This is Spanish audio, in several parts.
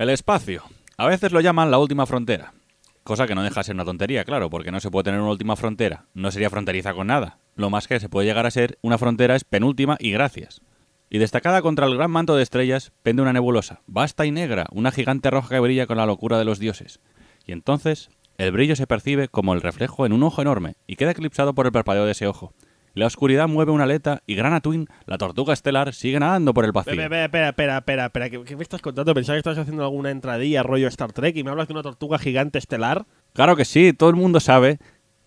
El espacio. A veces lo llaman la última frontera. Cosa que no deja de ser una tontería, claro, porque no se puede tener una última frontera. No sería fronteriza con nada. Lo más que se puede llegar a ser una frontera es penúltima y gracias. Y destacada contra el gran manto de estrellas pende una nebulosa, vasta y negra, una gigante roja que brilla con la locura de los dioses. Y entonces, el brillo se percibe como el reflejo en un ojo enorme y queda eclipsado por el parpadeo de ese ojo. La oscuridad mueve una aleta y Grana Twin, la tortuga estelar, sigue nadando por el vacío. Espera, espera, espera, espera, espera. ¿Qué, qué me estás contando? Pensaba que estabas haciendo alguna entradilla rollo Star Trek y me hablas de una tortuga gigante estelar. Claro que sí, todo el mundo sabe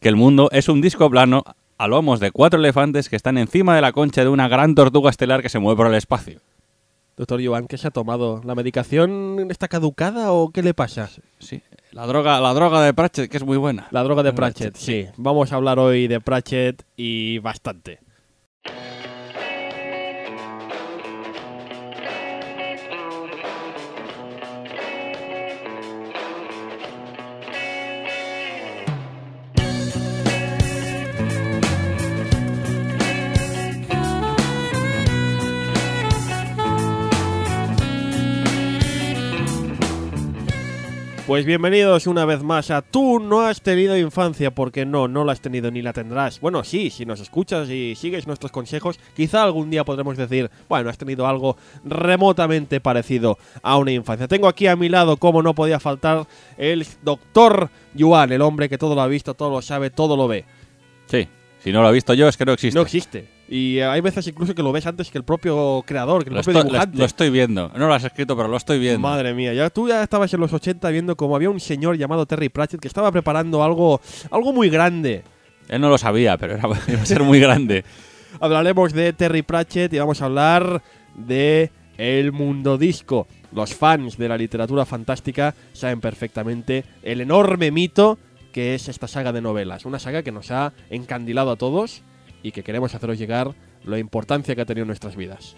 que el mundo es un disco plano a lomos de cuatro elefantes que están encima de la concha de una gran tortuga estelar que se mueve por el espacio. Doctor Joan, ¿qué se ha tomado? ¿La medicación está caducada o qué le pasa? Sí, la droga, la droga de Pratchett, que es muy buena. La droga de Pratchett, sí. Vamos a hablar hoy de Pratchett y bastante. Pues bienvenidos una vez más a Tú no has tenido infancia, porque no, no la has tenido ni la tendrás. Bueno, sí, si nos escuchas y sigues nuestros consejos, quizá algún día podremos decir, bueno, has tenido algo remotamente parecido a una infancia. Tengo aquí a mi lado, como no podía faltar, el doctor Yuan, el hombre que todo lo ha visto, todo lo sabe, todo lo ve. Sí, si no lo he visto yo es que no existe. No existe. Y hay veces incluso que lo ves antes que el propio creador, que el lo, propio estoy, lo- dibujante. lo estoy viendo. No lo has escrito, pero lo estoy viendo. Madre mía, ya tú ya estabas en los 80 viendo como había un señor llamado Terry Pratchett que estaba preparando algo, algo muy grande. Él no lo sabía, pero era, iba a ser muy grande. Hablaremos de Terry Pratchett y vamos a hablar de El Mundo Disco. Los fans de la literatura fantástica saben perfectamente el enorme mito que es esta saga de novelas. Una saga que nos ha encandilado a todos y que queremos haceros llegar la importancia que ha tenido en nuestras vidas.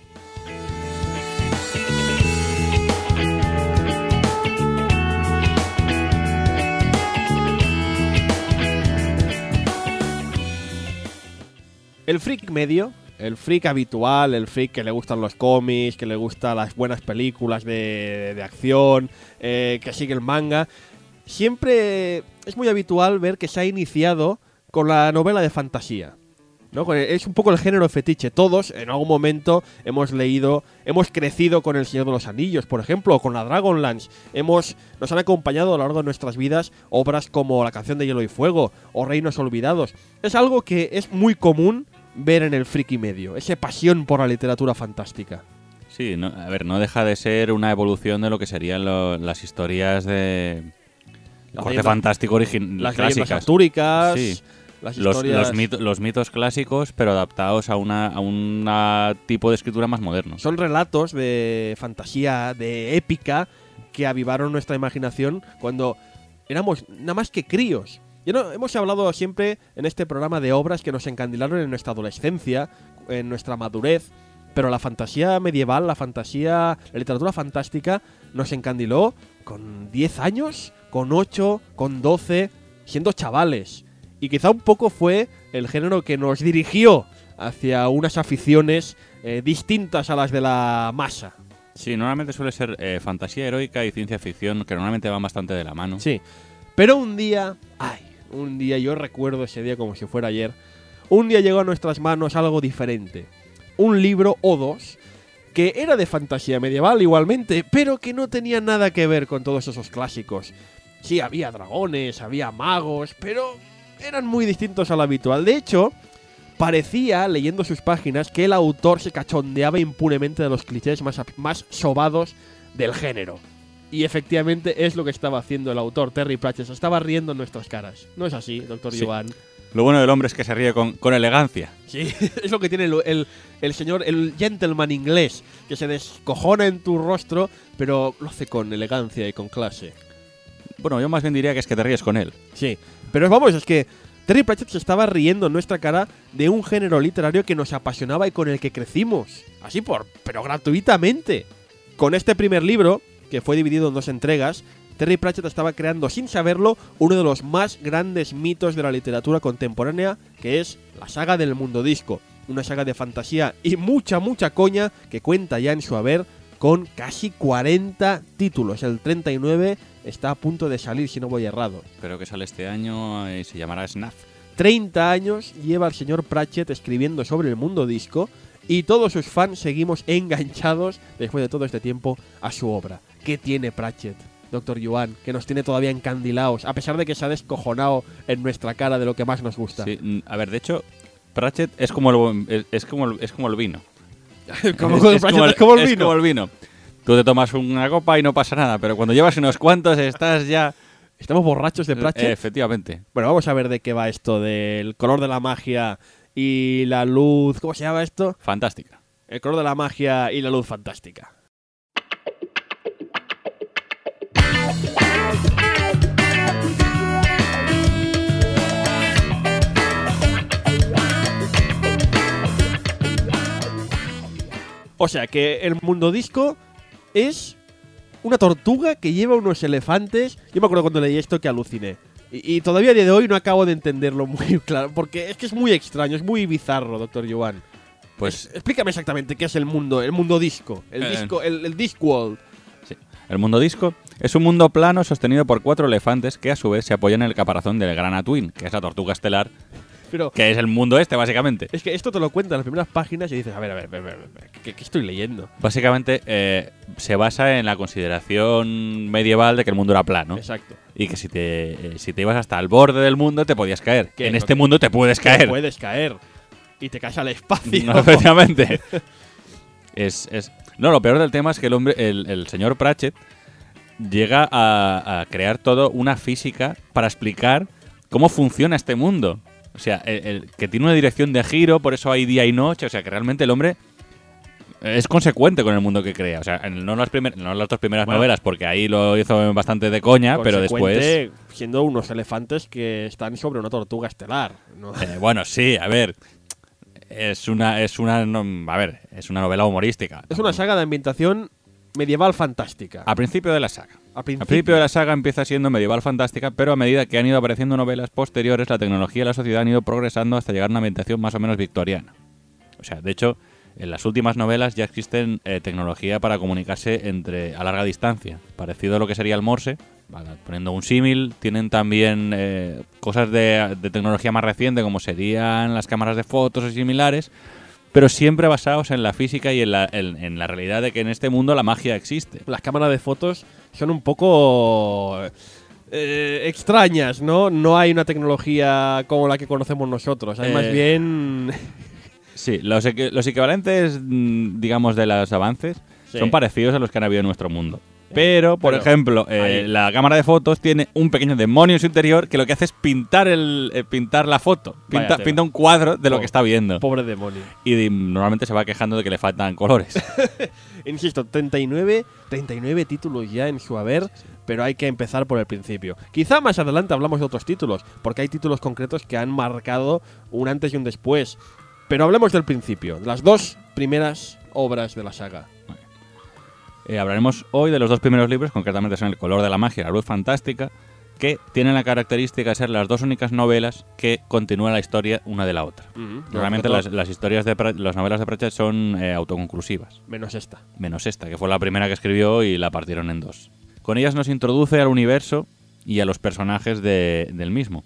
El freak medio, el freak habitual, el freak que le gustan los cómics, que le gustan las buenas películas de, de acción, eh, que sigue el manga, siempre es muy habitual ver que se ha iniciado con la novela de fantasía. Es un poco el género fetiche. Todos en algún momento hemos leído, hemos crecido con El Señor de los Anillos, por ejemplo, o con la Dragonlance. Hemos, nos han acompañado a lo largo de nuestras vidas obras como La canción de Hielo y Fuego o Reinos Olvidados. Es algo que es muy común ver en el friki medio, esa pasión por la literatura fantástica. Sí, no- a ver, no deja de ser una evolución de lo que serían lo- las historias de. Corte fantástico origin Las clásicas. artúricas, Sí. Las Los, historias... los, mit- los mitos clásicos, pero adaptados a una a un tipo de escritura más moderno. Son relatos de fantasía, de épica, que avivaron nuestra imaginación cuando éramos nada más que críos. Ya no, hemos hablado siempre en este programa de obras que nos encandilaron en nuestra adolescencia, en nuestra madurez, pero la fantasía medieval, la fantasía, la literatura fantástica nos encandiló con 10 años, con 8, con 12, siendo chavales. Y quizá un poco fue el género que nos dirigió hacia unas aficiones eh, distintas a las de la masa. Sí, normalmente suele ser eh, fantasía heroica y ciencia ficción, que normalmente van bastante de la mano. Sí. Pero un día, ay, un día, yo recuerdo ese día como si fuera ayer, un día llegó a nuestras manos algo diferente. Un libro o dos que era de fantasía medieval igualmente, pero que no tenía nada que ver con todos esos clásicos. Sí, había dragones, había magos, pero eran muy distintos a lo habitual. De hecho, parecía, leyendo sus páginas, que el autor se cachondeaba impunemente de los clichés más, más sobados del género. Y efectivamente es lo que estaba haciendo el autor Terry Pratchett. Estaba riendo en nuestras caras. ¿No es así, doctor Sí. Joan? Lo bueno del hombre es que se ríe con, con elegancia. Sí, es lo que tiene el, el- el señor, el gentleman inglés, que se descojona en tu rostro, pero lo hace con elegancia y con clase. Bueno, yo más bien diría que es que te ríes con él. Sí, pero vamos, es que Terry Pratchett se estaba riendo en nuestra cara de un género literario que nos apasionaba y con el que crecimos. Así por, pero gratuitamente. Con este primer libro, que fue dividido en dos entregas, Terry Pratchett estaba creando sin saberlo uno de los más grandes mitos de la literatura contemporánea, que es la saga del mundo disco. Una saga de fantasía y mucha, mucha coña que cuenta ya en su haber con casi 40 títulos. El 39 está a punto de salir, si no voy errado. Creo que sale este año y se llamará Snaf. 30 años lleva el señor Pratchett escribiendo sobre el mundo disco y todos sus fans seguimos enganchados después de todo este tiempo a su obra. ¿Qué tiene Pratchett? Doctor Yuan, que nos tiene todavía encandilados, a pesar de que se ha descojonado en nuestra cara de lo que más nos gusta. Sí, a ver, de hecho, Pratchett es como el, es, como el, es como el vino. como, es, es como el, es como el vino. Tú te tomas una copa y no pasa nada, pero cuando llevas unos cuantos estás ya... Estamos borrachos de Pratchett. Eh, efectivamente. Bueno, vamos a ver de qué va esto del color de la magia y la luz. ¿Cómo se llama esto? Fantástica. El color de la magia y la luz fantástica. O sea que el mundo disco es una tortuga que lleva unos elefantes. Yo me acuerdo cuando leí esto que aluciné. Y, y todavía a día de hoy no acabo de entenderlo muy claro. Porque es que es muy extraño, es muy bizarro, doctor Joan. Pues Explícame exactamente qué es el mundo, el mundo disco. El Eh. disco, el, el Discworld. el mundo disco es un mundo plano sostenido por cuatro elefantes que a su vez se apoyan en el caparazón del Grana Twin, que es la tortuga estelar, Pero que es el mundo este básicamente. es que esto te lo cuenta en las primeras páginas y dices, a ver, a ver, a ver, a ver, a ver, ¿qué, qué estoy leyendo? Básicamente eh, se basa en la consideración medieval de que el mundo era plano Exacto. y que si te, eh, si te ibas hasta el borde del mundo te podías caer. Que En no este te- mundo te puedes caer. Puedes caer. Y te caes al espacio. No, efectivamente. es, es- No, lo peor del tema es que el hombre, el, el señor Pratchett, llega a, a crear todo una física para explicar cómo funciona este mundo. O sea, el- el- que tiene una dirección de giro, por eso hay día y noche. O sea, que realmente el hombre es consecuente con el mundo que crea. O sea, en- no las, primer- no las dos primeras Bueno. novelas, porque ahí lo hizo bastante de coña, pero después. Siendo unos elefantes que están sobre una tortuga estelar. ¿no? Eh, bueno, sí, a ver. Es una, es una, no- a ver, es una novela humorística. Es una saga de ambientación medieval fantástica. A principio de la saga. A principio. Al principio de la saga empieza siendo medieval fantástica, pero a medida que han ido apareciendo novelas posteriores, la tecnología y la sociedad han ido progresando hasta llegar a una ambientación más o menos victoriana. O sea, de hecho, en las últimas novelas ya existen eh, tecnología para comunicarse entre a larga distancia, parecido a lo que sería el Morse. Vale, poniendo un símil, tienen también eh, cosas de, de tecnología más reciente, como serían las cámaras de fotos o similares, pero siempre basados en la física y en la, en- en la realidad de que en este mundo la magia existe. Las cámaras de fotos son un poco eh, extrañas, ¿no? No hay una tecnología como la que conocemos nosotros. Hay más Eh, bien. Sí, los, equi- los equivalentes, mm, digamos, de los avances Sí. son parecidos a los que han habido en nuestro mundo. Pero, por Pero ejemplo, eh, la cámara de fotos tiene un pequeño demonio en su interior que lo que hace es pintar, el, eh, pintar la foto. Pinta, un cuadro de lo Oh. que está viendo. Pobre demonio. Y normalmente se va quejando de que le faltan colores. Insisto, 39, 39 títulos ya en su haber, pero hay que empezar por el principio. Quizá más adelante hablamos de otros títulos, porque hay títulos concretos que han marcado un antes y un después. Pero hablemos del principio, las dos primeras obras de la saga. Eh, hablaremos hoy de los dos primeros libros, concretamente son El color de la magia y La luz fantástica, que tienen la característica de ser las dos únicas novelas que continúan la historia una de la otra. Normalmente las, las historias de las novelas de Pratchett son eh, autoconclusivas, Menos esta. menos esta, que fue la primera que escribió y la partieron en dos. Con ellas nos introduce al universo y a los personajes de- del mismo.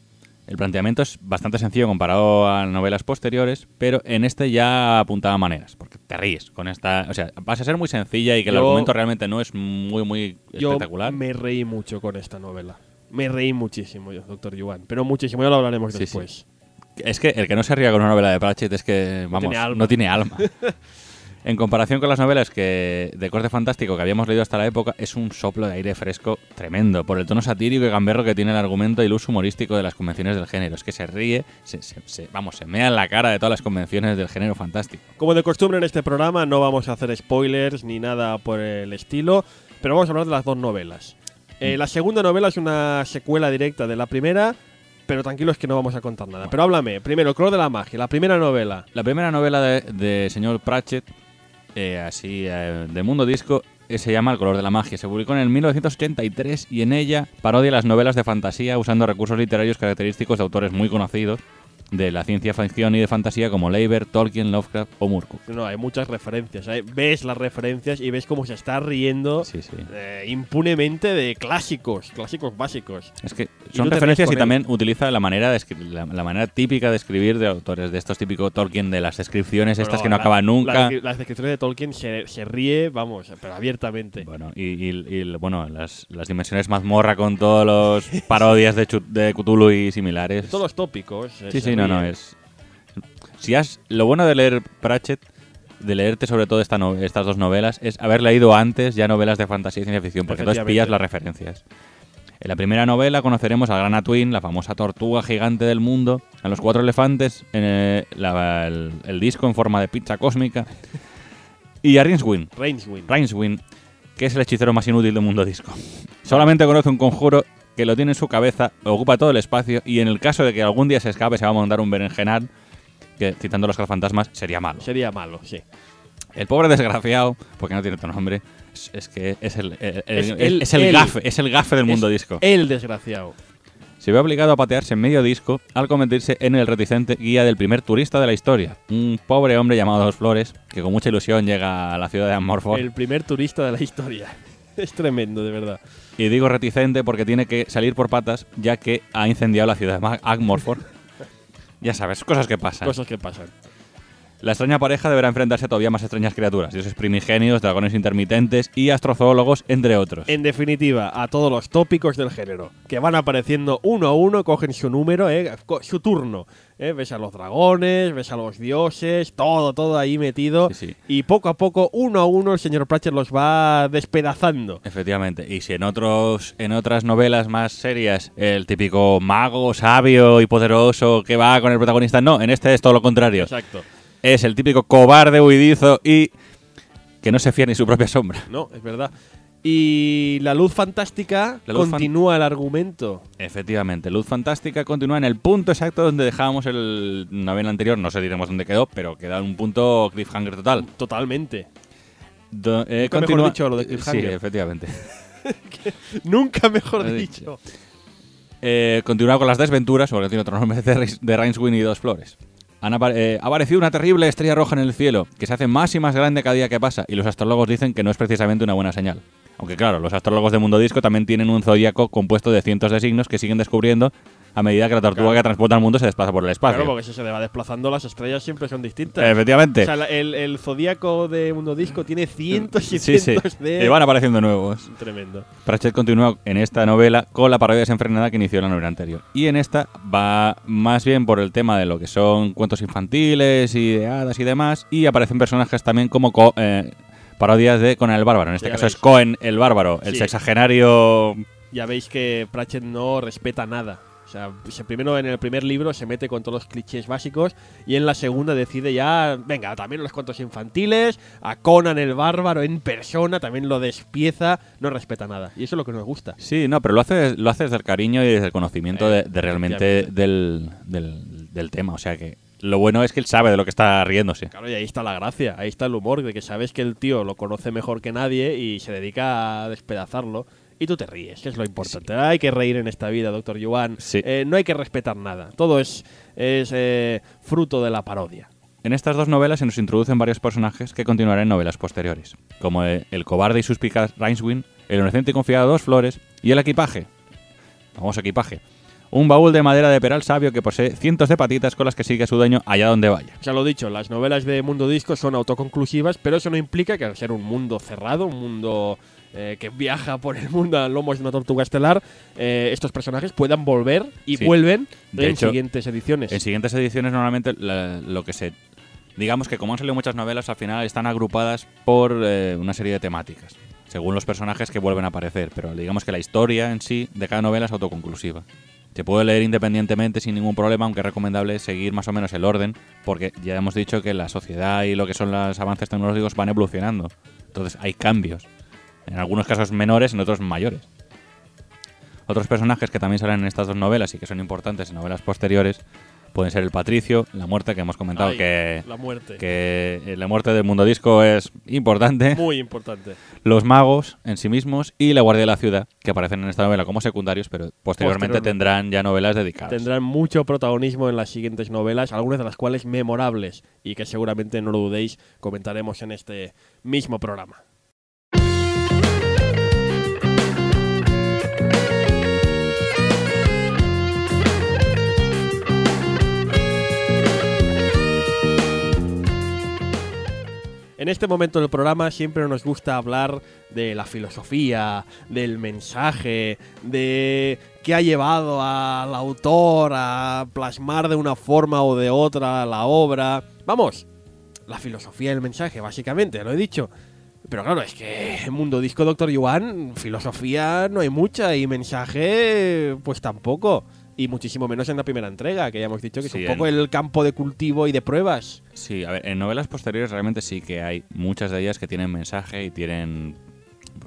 El planteamiento es bastante sencillo comparado a novelas posteriores, pero en este ya apuntaba maneras, porque te ríes con esta... O sea, vas a ser muy sencilla y que el Yo- argumento realmente no es muy, muy Yo espectacular. me reí mucho con esta novela. Me reí muchísimo, yo, doctor Yuan. Pero muchísimo, ya lo hablaremos Sí, sí. después. Es que el que no se ría con una novela de Pratchett es que, vamos, tiene alma. no tiene alma. en comparación con las novelas que de corte fantástico que habíamos leído hasta la época, es un soplo de aire fresco tremendo, por el tono satírico y gamberro que tiene el argumento y el uso humorístico de las convenciones del género. Es que se ríe, se, se- se- vamos, se mea en la cara de todas las convenciones del género fantástico. Como de costumbre en este programa, no vamos a hacer spoilers ni nada por el estilo, pero vamos a hablar de las dos novelas. Eh, la segunda novela es una secuela directa de la primera, pero tranquilos que no vamos a contar nada. Pero háblame, primero, color de la magia, la primera novela. La primera novela de, de señor Pratchett, eh, así eh, de mundo disco, eh, se llama El color de la magia. Se publicó en el 1983 y en ella parodia las novelas de fantasía usando recursos literarios característicos de autores muy conocidos, de la ciencia ficción y de fantasía como Leiber, Tolkien, Lovecraft o Murkoff. No, hay muchas referencias. ¿eh? Ves las referencias y ves cómo se está riendo Sí, sí. eh, impunemente de clásicos, clásicos básicos. Es que son te referencias y también utiliza la manera de la, la manera típica de escribir de autores de estos típicos Tolkien de las descripciones estas que no la- acaban nunca. la las descripciones de Tolkien se, se ríe, vamos, pero abiertamente. Bueno, y, y- y, bueno, las, las dimensiones mazmorra con todos los parodias de, de Cthulhu y similares. Todos los tópicos. Sí, sí, no, no, es... Si has... Lo bueno de leer Pratchett, de leerte sobre todo esta no- estas dos novelas, es haber leído antes ya novelas de fantasía y ciencia ficción, porque entonces pillas las referencias. En la primera novela conoceremos a Grana Twin, la famosa tortuga gigante del mundo, a los cuatro elefantes, en eh, la- el, el disco en forma de pizza cósmica, y a Rincewind, Rainswind. Rincewind, que es el hechicero más inútil del mundo disco. Solamente conoce un conjuro que lo tiene en su cabeza, ocupa todo el espacio y en el caso de que algún día se escape se va a mandar un berenjenal, que citando los fantasmas sería malo. Sería malo, sí. El pobre desgraciado, porque no tiene otro nombre, es, es que es el, el- el- Es el- es el gafe, es el gafe del mundo disco. El desgraciado. Se ve obligado a patearse en medio disco al convertirse en el reticente guía del primer turista de la historia. Un pobre hombre llamado Dos Flores, que con mucha ilusión llega a la ciudad de Amorford. El primer turista de la historia. Es tremendo, de verdad. Y digo reticente porque tiene que salir por patas, ya que ha incendiado la ciudad de Agmorford. ya sabes, cosas que pasan. Cosas que pasan. La extraña pareja deberá enfrentarse a todavía más extrañas criaturas, dioses primigenios, dragones intermitentes y astrozoólogos, entre otros. En definitiva, a todos los tópicos del género, que van apareciendo uno a uno, cogen su número, eh, su turno. eh. Ves a los dragones, ves a los dioses, todo, todo ahí metido. Sí, sí. Y poco a poco, uno a uno, el señor Pratchett los va despedazando. Efectivamente. Y si en otros, en otras novelas más serias, el típico mago sabio y poderoso que va con el protagonista, no, en este es todo lo contrario. Exacto. Es el típico cobarde huidizo y que no se fía ni su propia sombra. No, es verdad. Y la luz fantástica La luz fan- continúa el argumento. Efectivamente, Luz Fantástica continúa en el punto exacto donde dejábamos el novela anterior, no sé diremos dónde quedó, pero queda en un punto cliffhanger total. Totalmente. Do- eh, Nunca mejor dicho lo de cliffhanger. Sí, efectivamente. Nunca mejor dicho. Eh, continúa con las desventuras, porque tiene otro nombre de, de y dos flores. Han eh, ha aparecido una terrible estrella roja en el cielo, que se hace más y más grande cada día que pasa, y los astrólogos dicen que no es precisamente una buena señal. Aunque claro, los astrólogos de Mundo Disco también tienen un zodíaco compuesto de cientos de signos que siguen descubriendo a medida que la tortuga Claro. que transporta al mundo se desplaza por el espacio. Claro, porque si se le va desplazando, las estrellas siempre son distintas. Efectivamente. O sea, el, el zodíaco de Mundo Disco tiene cientos y sí, sí. cientos de. Y van apareciendo nuevos. Tremendo. Pratchett continúa en esta novela con la parodia desenfrenada que inició la novela anterior. Y en esta va más bien por el tema de lo que son cuentos infantiles y de hadas y demás. Y aparecen personajes también como co- eh, parodias de Conan el Bárbaro. En este Ya caso veis. es Cohen el Bárbaro, el Sí. sexagenario. Ya veis que Pratchett no respeta nada. O sea, se- primero en el primer libro se mete con todos los clichés básicos y en la segunda decide ya, venga, también los cuentos infantiles, a Conan el bárbaro en persona, también lo despieza, no respeta nada. Y eso es lo que nos gusta. Sí, no, pero lo hace, lo hace desde el cariño y desde el conocimiento de, de realmente del, del, del tema. O sea que lo bueno es que él sabe de lo que está riéndose. Claro, y ahí está la gracia, ahí está el humor, de que sabes que el tío lo conoce mejor que nadie y se dedica a despedazarlo. Y tú te ríes, que es lo importante. Hay que reír en esta vida, doctor Yuan. Sí. Eh, no hay que respetar nada. Todo es, es eh, fruto de la parodia. En estas dos novelas se nos introducen varios personajes que continuarán en novelas posteriores, como el, el cobarde y suspicaz Rainswind, el inocente y confiado Dos Flores y el equipaje. Famoso equipaje. Un baúl de madera de peral sabio que posee cientos de patitas con las que sigue a su dueño allá donde vaya. Ya lo dicho, las novelas de Mundo Disco son autoconclusivas, pero eso no implica que al ser un mundo cerrado, un mundo eh, que viaja por el mundo a lomos de una tortuga estelar, eh, estos personajes puedan volver y Sí. vuelven De en hecho, siguientes ediciones. En siguientes ediciones normalmente la- lo que se... Digamos que como han salido muchas novelas, al final están agrupadas por eh, una serie de temáticas, según los personajes que vuelven a aparecer, pero digamos que la historia en sí de cada novela es autoconclusiva. Se puede leer independientemente sin ningún problema, aunque es recomendable seguir más o menos el orden, porque ya hemos dicho que la sociedad y lo que son los avances tecnológicos van evolucionando. Entonces hay cambios. En algunos casos menores, en otros mayores. Otros personajes que también salen en estas dos novelas y que son importantes en novelas posteriores pueden ser el Patricio, la muerte que hemos comentado Ay, que, La muerte. que eh, la muerte del mundo disco es importante, Muy importante. los magos en sí mismos y la Guardia de la Ciudad, que aparecen en esta novela como secundarios, pero posteriormente, Posteriormente. tendrán ya novelas dedicadas. Tendrán mucho protagonismo en las siguientes novelas, algunas de las cuales memorables y que seguramente no lo dudéis comentaremos en este mismo programa. En este momento del programa siempre nos gusta hablar de la filosofía, del mensaje, de qué ha llevado al autor a plasmar de una forma o de otra la obra. Vamos, la filosofía del mensaje, básicamente, lo he dicho. Pero claro, es que en Mundo Disco Doctor Yuan, filosofía no hay mucha y mensaje, pues tampoco. Y muchísimo menos en la primera entrega, que ya hemos dicho que Sí, es un poco en- el campo de cultivo y de pruebas. Sí, a ver, en novelas posteriores realmente sí que hay muchas de ellas que tienen mensaje y tienen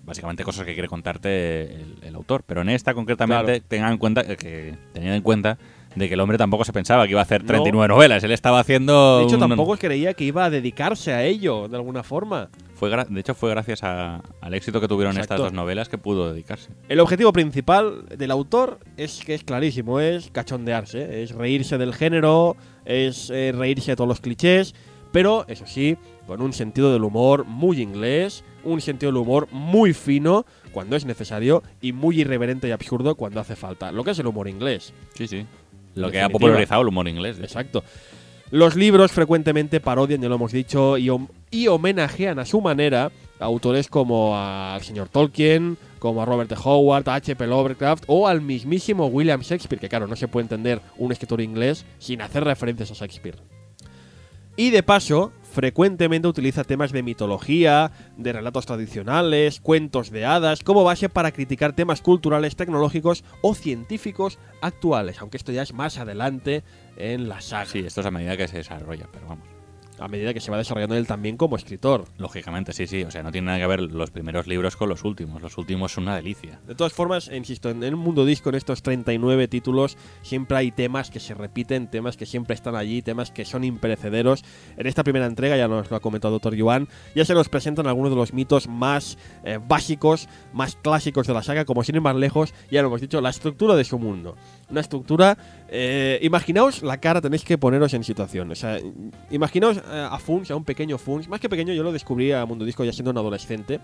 básicamente cosas que quiere contarte el, el autor. Pero en esta concretamente Claro. tengan en cuenta que teniendo en cuenta de que el hombre tampoco se pensaba que iba a hacer 39 novelas. Él estaba haciendo. De hecho, un- tampoco creía que iba a dedicarse a ello, de alguna forma. Fue gra- de hecho, fue gracias a- al éxito que tuvieron estas Exacto. dos novelas que pudo dedicarse. El objetivo principal del autor es que es clarísimo, es cachondearse, es reírse del género, es eh, reírse de todos los clichés, pero eso sí, con un sentido del humor muy inglés, un sentido del humor muy fino cuando es necesario y muy irreverente y absurdo cuando hace falta. Lo que es el humor inglés. Sí, sí. Lo que ha popularizado el humor inglés. Exacto. Los libros frecuentemente parodian, ya lo hemos dicho, y, hom- y homenajean a su manera a autores como al señor Tolkien, como a Robert. Howard, a H.P. Lovecraft o al mismísimo William Shakespeare, que claro, no se puede entender un escritor inglés sin hacer referencias a Shakespeare. Y de paso, frecuentemente utiliza temas de mitología, de relatos tradicionales, cuentos de hadas, como base para criticar temas culturales, tecnológicos o científicos actuales, aunque esto ya es más adelante en la saga, Sí, esto es a medida que se desarrolla, pero vamos. A medida que se va desarrollando él también como escritor. Lógicamente, sí, sí. O sea, no tiene nada que ver los primeros libros con los últimos. Los últimos son una delicia. De todas formas, insisto, en el mundo disco, en estos 39 títulos, siempre hay temas que se repiten, temas que siempre están allí, temas que son imperecederos. En esta primera entrega, ya nos lo ha comentado Dr. Yuan, ya se nos presentan algunos de los mitos más eh, básicos, más clásicos de la saga, como sin ir más lejos, ya lo hemos dicho, la estructura de su mundo. Una estructura, eh, imaginaos la cara, tenéis que poneros en situación. O sea, imaginaos eh, a Funs, a un pequeño Funs, más que pequeño, yo lo descubrí a Mundo Disco ya siendo un adolescente.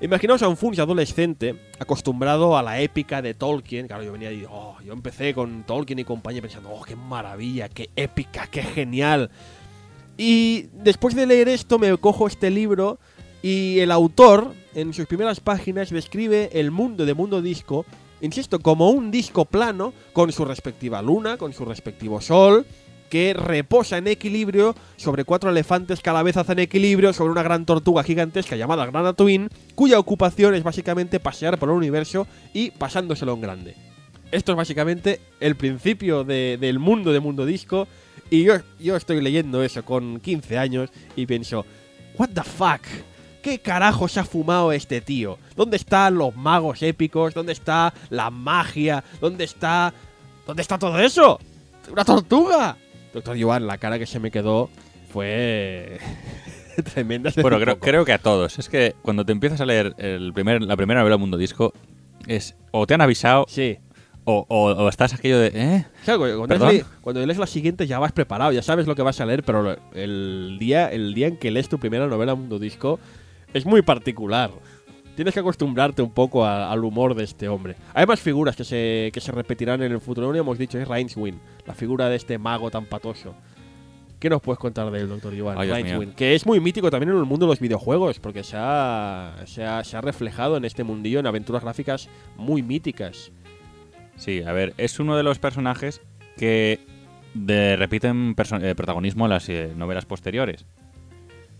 Imaginaos a un Funs adolescente acostumbrado a la épica de Tolkien. Claro, yo venía y oh, yo empecé con Tolkien y compañía pensando, oh, qué maravilla, qué épica, qué genial. Y después de leer esto me cojo este libro y el autor en sus primeras páginas describe el mundo de Mundo Disco, insisto, como un disco plano con su respectiva luna, con su respectivo sol, que reposa en equilibrio sobre cuatro elefantes que a la vez hacen equilibrio sobre una gran tortuga gigantesca llamada Grana Twin, cuya ocupación es básicamente pasear por el universo y pasándoselo en grande. Esto es básicamente el principio de- del mundo de Mundo Disco. Y yo, yo estoy leyendo eso con 15 años y pienso, ¿What the fuck? ¿Qué carajo se ha fumado este tío? ¿Dónde están los magos épicos? ¿Dónde está la magia? ¿Dónde está... ¿Dónde está todo eso? ¡Una tortuga! Doctor Yuan, la cara que se me quedó fue tremenda. Bueno, creo, creo que a todos. Es que cuando te empiezas a leer el primer, la primera novela Mundo Disco, es o te han avisado Sí. o, o- o estás aquello de... ¿Eh? Claro, cuando, lees, cuando lees la siguiente ya vas preparado, ya sabes lo que vas a leer, pero el día, el día en que lees tu primera novela Mundo Disco es muy particular. Tienes que acostumbrarte un poco a- al humor de este hombre. Hay más figuras que se, que se repetirán en el futuro. Lo hemos dicho, es Rainswin, la figura de este mago tan patoso. ¿Qué nos puedes contar del? Ay, Dios Rainswin, que es muy mítico también en el mundo de los videojuegos, porque se ha, se ha, se ha reflejado en este mundillo en aventuras gráficas muy míticas. Sí, a ver, es uno de los personajes que de- repiten eh, protagonismo en las eh, novelas posteriores.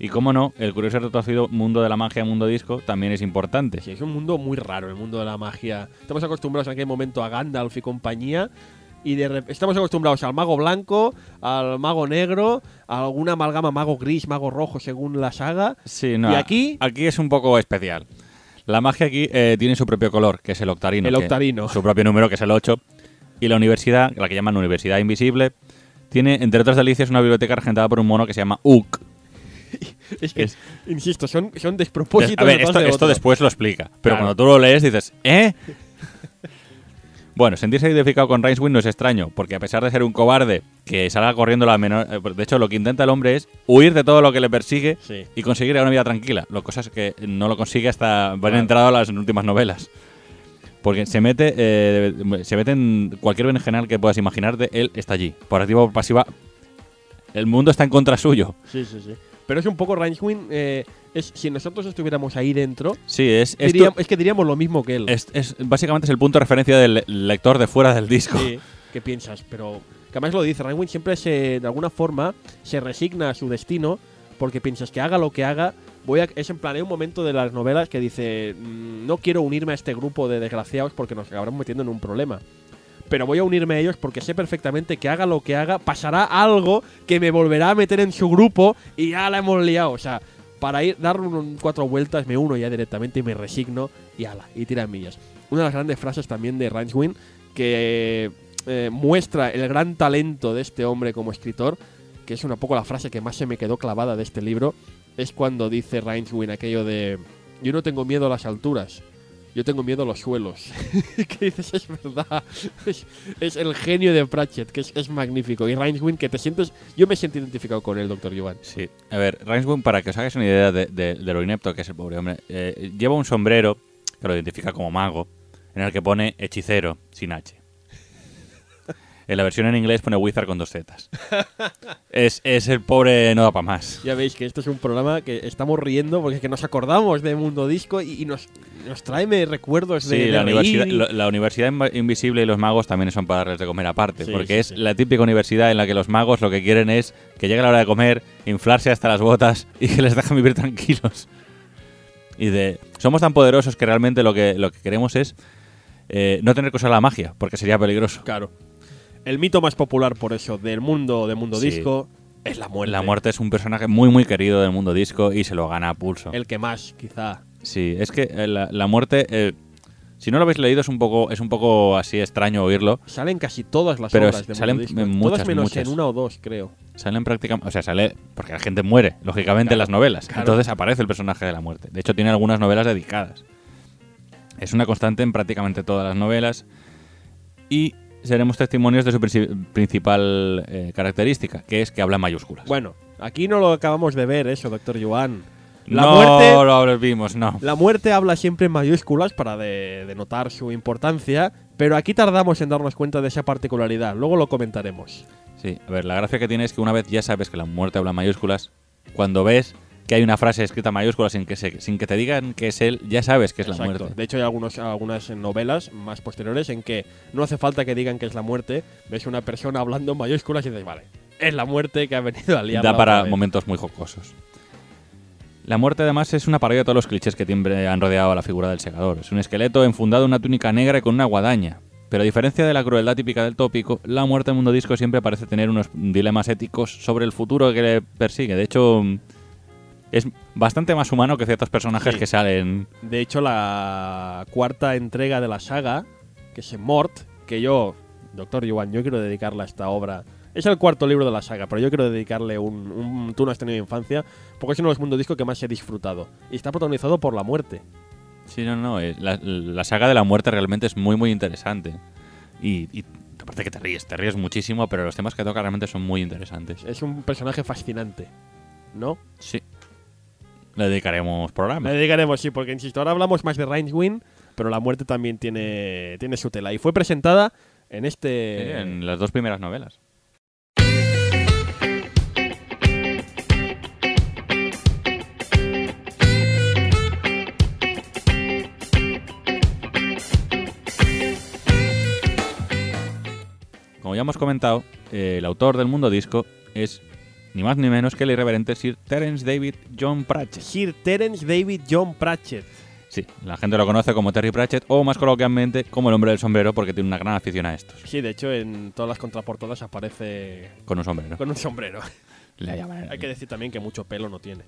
Y cómo no, el curioso y retorcido mundo de la magia, mundo disco, también es importante. Sí, es un mundo muy raro, el mundo de la magia. Estamos acostumbrados en aquel momento a Gandalf y compañía. Y de estamos acostumbrados al mago blanco, al mago negro, a alguna amalgama mago gris, mago rojo, según la saga. Sí, no, ¿Y aquí? Aquí es un poco especial. La magia aquí eh, tiene su propio color, que es el octarino. El octarino. Su propio número, que es el 8. Y la universidad, la que llaman Universidad Invisible, Tiene, entre otras delicias, una biblioteca regentada por un mono que se llama Uk. Es que, Es- insisto, son, son despropósitos. A ver, esto, de esto después lo explica. Pero Claro. cuando tú lo lees dices, ¿eh? Bueno, sentirse identificado con Rincewind no es extraño, porque a pesar de ser un cobarde que salga corriendo la menor... eh, De hecho, lo que intenta el hombre es huir de todo lo que le persigue Sí. y conseguir una vida tranquila. Lo cosa es que no lo consigue hasta van Claro. entrado las últimas novelas. Porque se mete, eh, se mete en cualquier berenjenal que puedas imaginarte, él está allí. Por activa o por pasiva, el mundo está en contra suyo. Sí, sí, sí. Pero es un poco Rincewind. Eh, es, si nosotros estuviéramos ahí dentro, Sí, es, esto- es que diríamos lo mismo que él. es, es- básicamente es el punto de referencia del le- lector de fuera del disco. Sí, ¿Qué piensas? Pero que además lo dice, Rincewind siempre se, de alguna forma se resigna a su destino porque piensas que haga lo que haga, voy a, es en plan, hay un momento de las novelas que dice, "Mm, no quiero unirme a este grupo de desgraciados porque nos acabarán metiendo en un problema. Pero voy a unirme a ellos porque sé perfectamente que haga lo que haga, pasará algo que me volverá a meter en su grupo y ya la hemos liado. O sea, para ir, dar un- cuatro vueltas me uno ya directamente y me resigno y ala, y tira millas. Una de las grandes frases también de Rincewind que eh, muestra el gran talento de este hombre como escritor, que es una poco la frase que más se me quedó clavada de este libro, es cuando dice Rincewind aquello de yo no tengo miedo a las alturas, yo tengo miedo a los suelos. que dices, es verdad. Es, el genio de Pratchett, que es, magnífico. Y Rincewind, que te sientes... Yo me siento identificado con él, Doctor Yuvan. Sí. A ver, Rincewind, para que os hagáis una idea de, de- de lo inepto que es el pobre hombre, eh, lleva un sombrero que lo identifica como mago, en el que pone hechicero sin H. En la versión en inglés pone Wizard con dos zetas. Es, es el pobre no da para más. Ya veis que este es un programa que estamos riendo porque es que nos acordamos de Mundo Disco y, y nos, nos trae recuerdos de, Sí, de la universidad, lo- la universidad invisible y los magos también son para darles de comer aparte, Sí, porque sí, es sí. la típica universidad en la que los magos lo que quieren es que llegue la hora de comer, inflarse hasta las botas y que les dejen vivir tranquilos. Y de somos tan poderosos que realmente lo que lo que queremos es eh, no tener que usar la magia, porque sería peligroso. Claro. El mito más popular por eso del mundo de Mundo Sí. Disco es la muerte. La muerte es un personaje muy muy querido del mundo disco y se lo gana a pulso. El que más, quizá. Sí, es que eh, la, la muerte, eh, si no lo habéis leído es un poco es un poco así extraño oírlo. Salen casi todas las Pero obras de salen Mundo Disco. en muchas, todas menos muchas. en una o dos, creo. Salen prácticamente. O sea, sale. Porque la gente muere, lógicamente, en las novelas. claro. Entonces aparece el personaje de la muerte. De hecho, tiene algunas novelas dedicadas. Es una constante en prácticamente todas las novelas. Y seremos testimonios de su princi- principal eh, característica, que es que habla en mayúsculas. Bueno, aquí no lo acabamos de ver eso, Doctor Yuan. La no muerte lo vimos, no. La muerte habla siempre en mayúsculas para de- denotar su importancia, pero aquí tardamos en darnos cuenta de esa particularidad. Luego lo comentaremos. Sí, a ver, la gracia que tiene es que una vez ya sabes que la muerte habla en mayúsculas, cuando ves que hay una frase escrita en mayúsculas sin que, se- sin que te digan que es él, ya sabes que es la muerte. De hecho, hay algunos, algunas novelas más posteriores en que no hace falta que digan que es la muerte. Ves una persona hablando en mayúsculas y dices, vale, es la muerte que ha venido a liar. da para momentos muy jocosos. La muerte además es una parodia de todos los clichés que han rodeado a la figura del segador. Es un esqueleto enfundado en una túnica negra y con una guadaña. Pero a diferencia de la crueldad típica del tópico, la muerte en Mundo Disco siempre parece tener unos dilemas éticos sobre el futuro que le persigue. De hecho, es bastante más humano que ciertos personajes Sí. que salen. De hecho, la cuarta entrega de la saga, que es Mort, que yo, Doctor Yuan, yo quiero dedicarle a esta obra. Es el cuarto libro de la saga, pero yo quiero dedicarle un, un Tú no has tenido infancia, porque es uno de los mundos discos que más he disfrutado. Y está protagonizado por la muerte. Sí, no, no. eh, La, la saga de la muerte realmente es muy, muy interesante. Y, y aparte que te ríes, te ríes muchísimo, pero los temas que toca realmente son muy interesantes. Es un personaje fascinante, ¿no? Sí. Le dedicaremos Le programa. dedicaremos, sí, porque insisto, ahora hablamos más de Rincewind, pero la muerte también tiene, tiene su tela. Y fue presentada en este. en las dos primeras novelas. Como ya hemos comentado, eh, el autor del mundo disco es ni más ni menos que el irreverente Sir Terence David John Pratchett. Sir Terence David John Pratchett. Sí, la gente lo conoce como Terry Pratchett o más coloquialmente como el hombre del sombrero porque tiene una gran afición a estos. Sí, de hecho, en todas las contraportadas aparece Con un sombrero. con un sombrero. Le llaman- Hay que decir también que mucho pelo no tiene.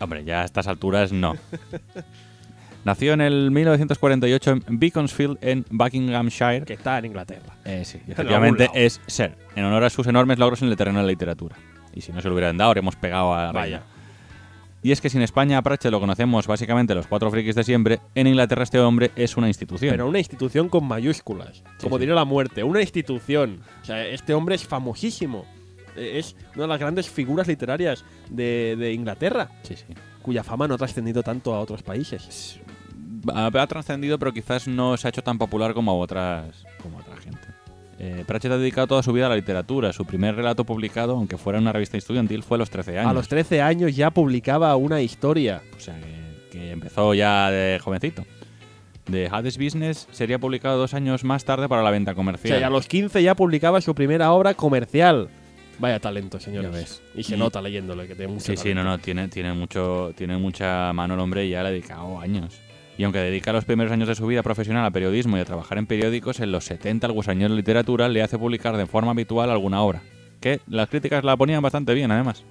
Hombre, ya a estas alturas no. Nació en el 1948 en Beaconsfield, en Buckinghamshire. Que está en Inglaterra. Eh, sí, efectivamente es Ser, en honor a sus enormes logros en el terreno de la literatura. Y si no se lo hubieran dado, habríamos pegado a reina. Y es que si en España a Pratchett lo conocemos básicamente los cuatro frikis de siempre, en Inglaterra este hombre es una institución. Pero una institución con mayúsculas. como sí. diría la muerte. Una institución. O sea, este hombre es famosísimo. Es una de las grandes figuras literarias de, de Inglaterra, Sí, sí. cuya fama no ha trascendido tanto a otros países. Ha, ha trascendido, pero quizás no se ha hecho tan popular como a otras, como a otra gente. Eh, Pratchett ha dedicado toda su vida a la literatura. Su primer relato publicado, aunque fuera en una revista estudiantil, fue a los 13 años. A los 13 años ya publicaba una historia. O sea, que, que empezó ya de jovencito. The Hades Business sería publicado dos años más tarde para la venta O comercial. sea, a los 15 ya publicaba su primera obra comercial. Vaya talento, señores. Ya ves. Y se Y- nota leyéndole que tiene mucho Sí, sí, no, talento. no, tiene, tiene, mucho, tiene mucha mano el hombre y ya le ha dedicado años. Y aunque dedica los primeros años de su vida profesional a periodismo y a trabajar en periódicos, en los 70 el gusañero de literatura le hace publicar de forma habitual alguna obra. Que las críticas la ponían bastante bien, además.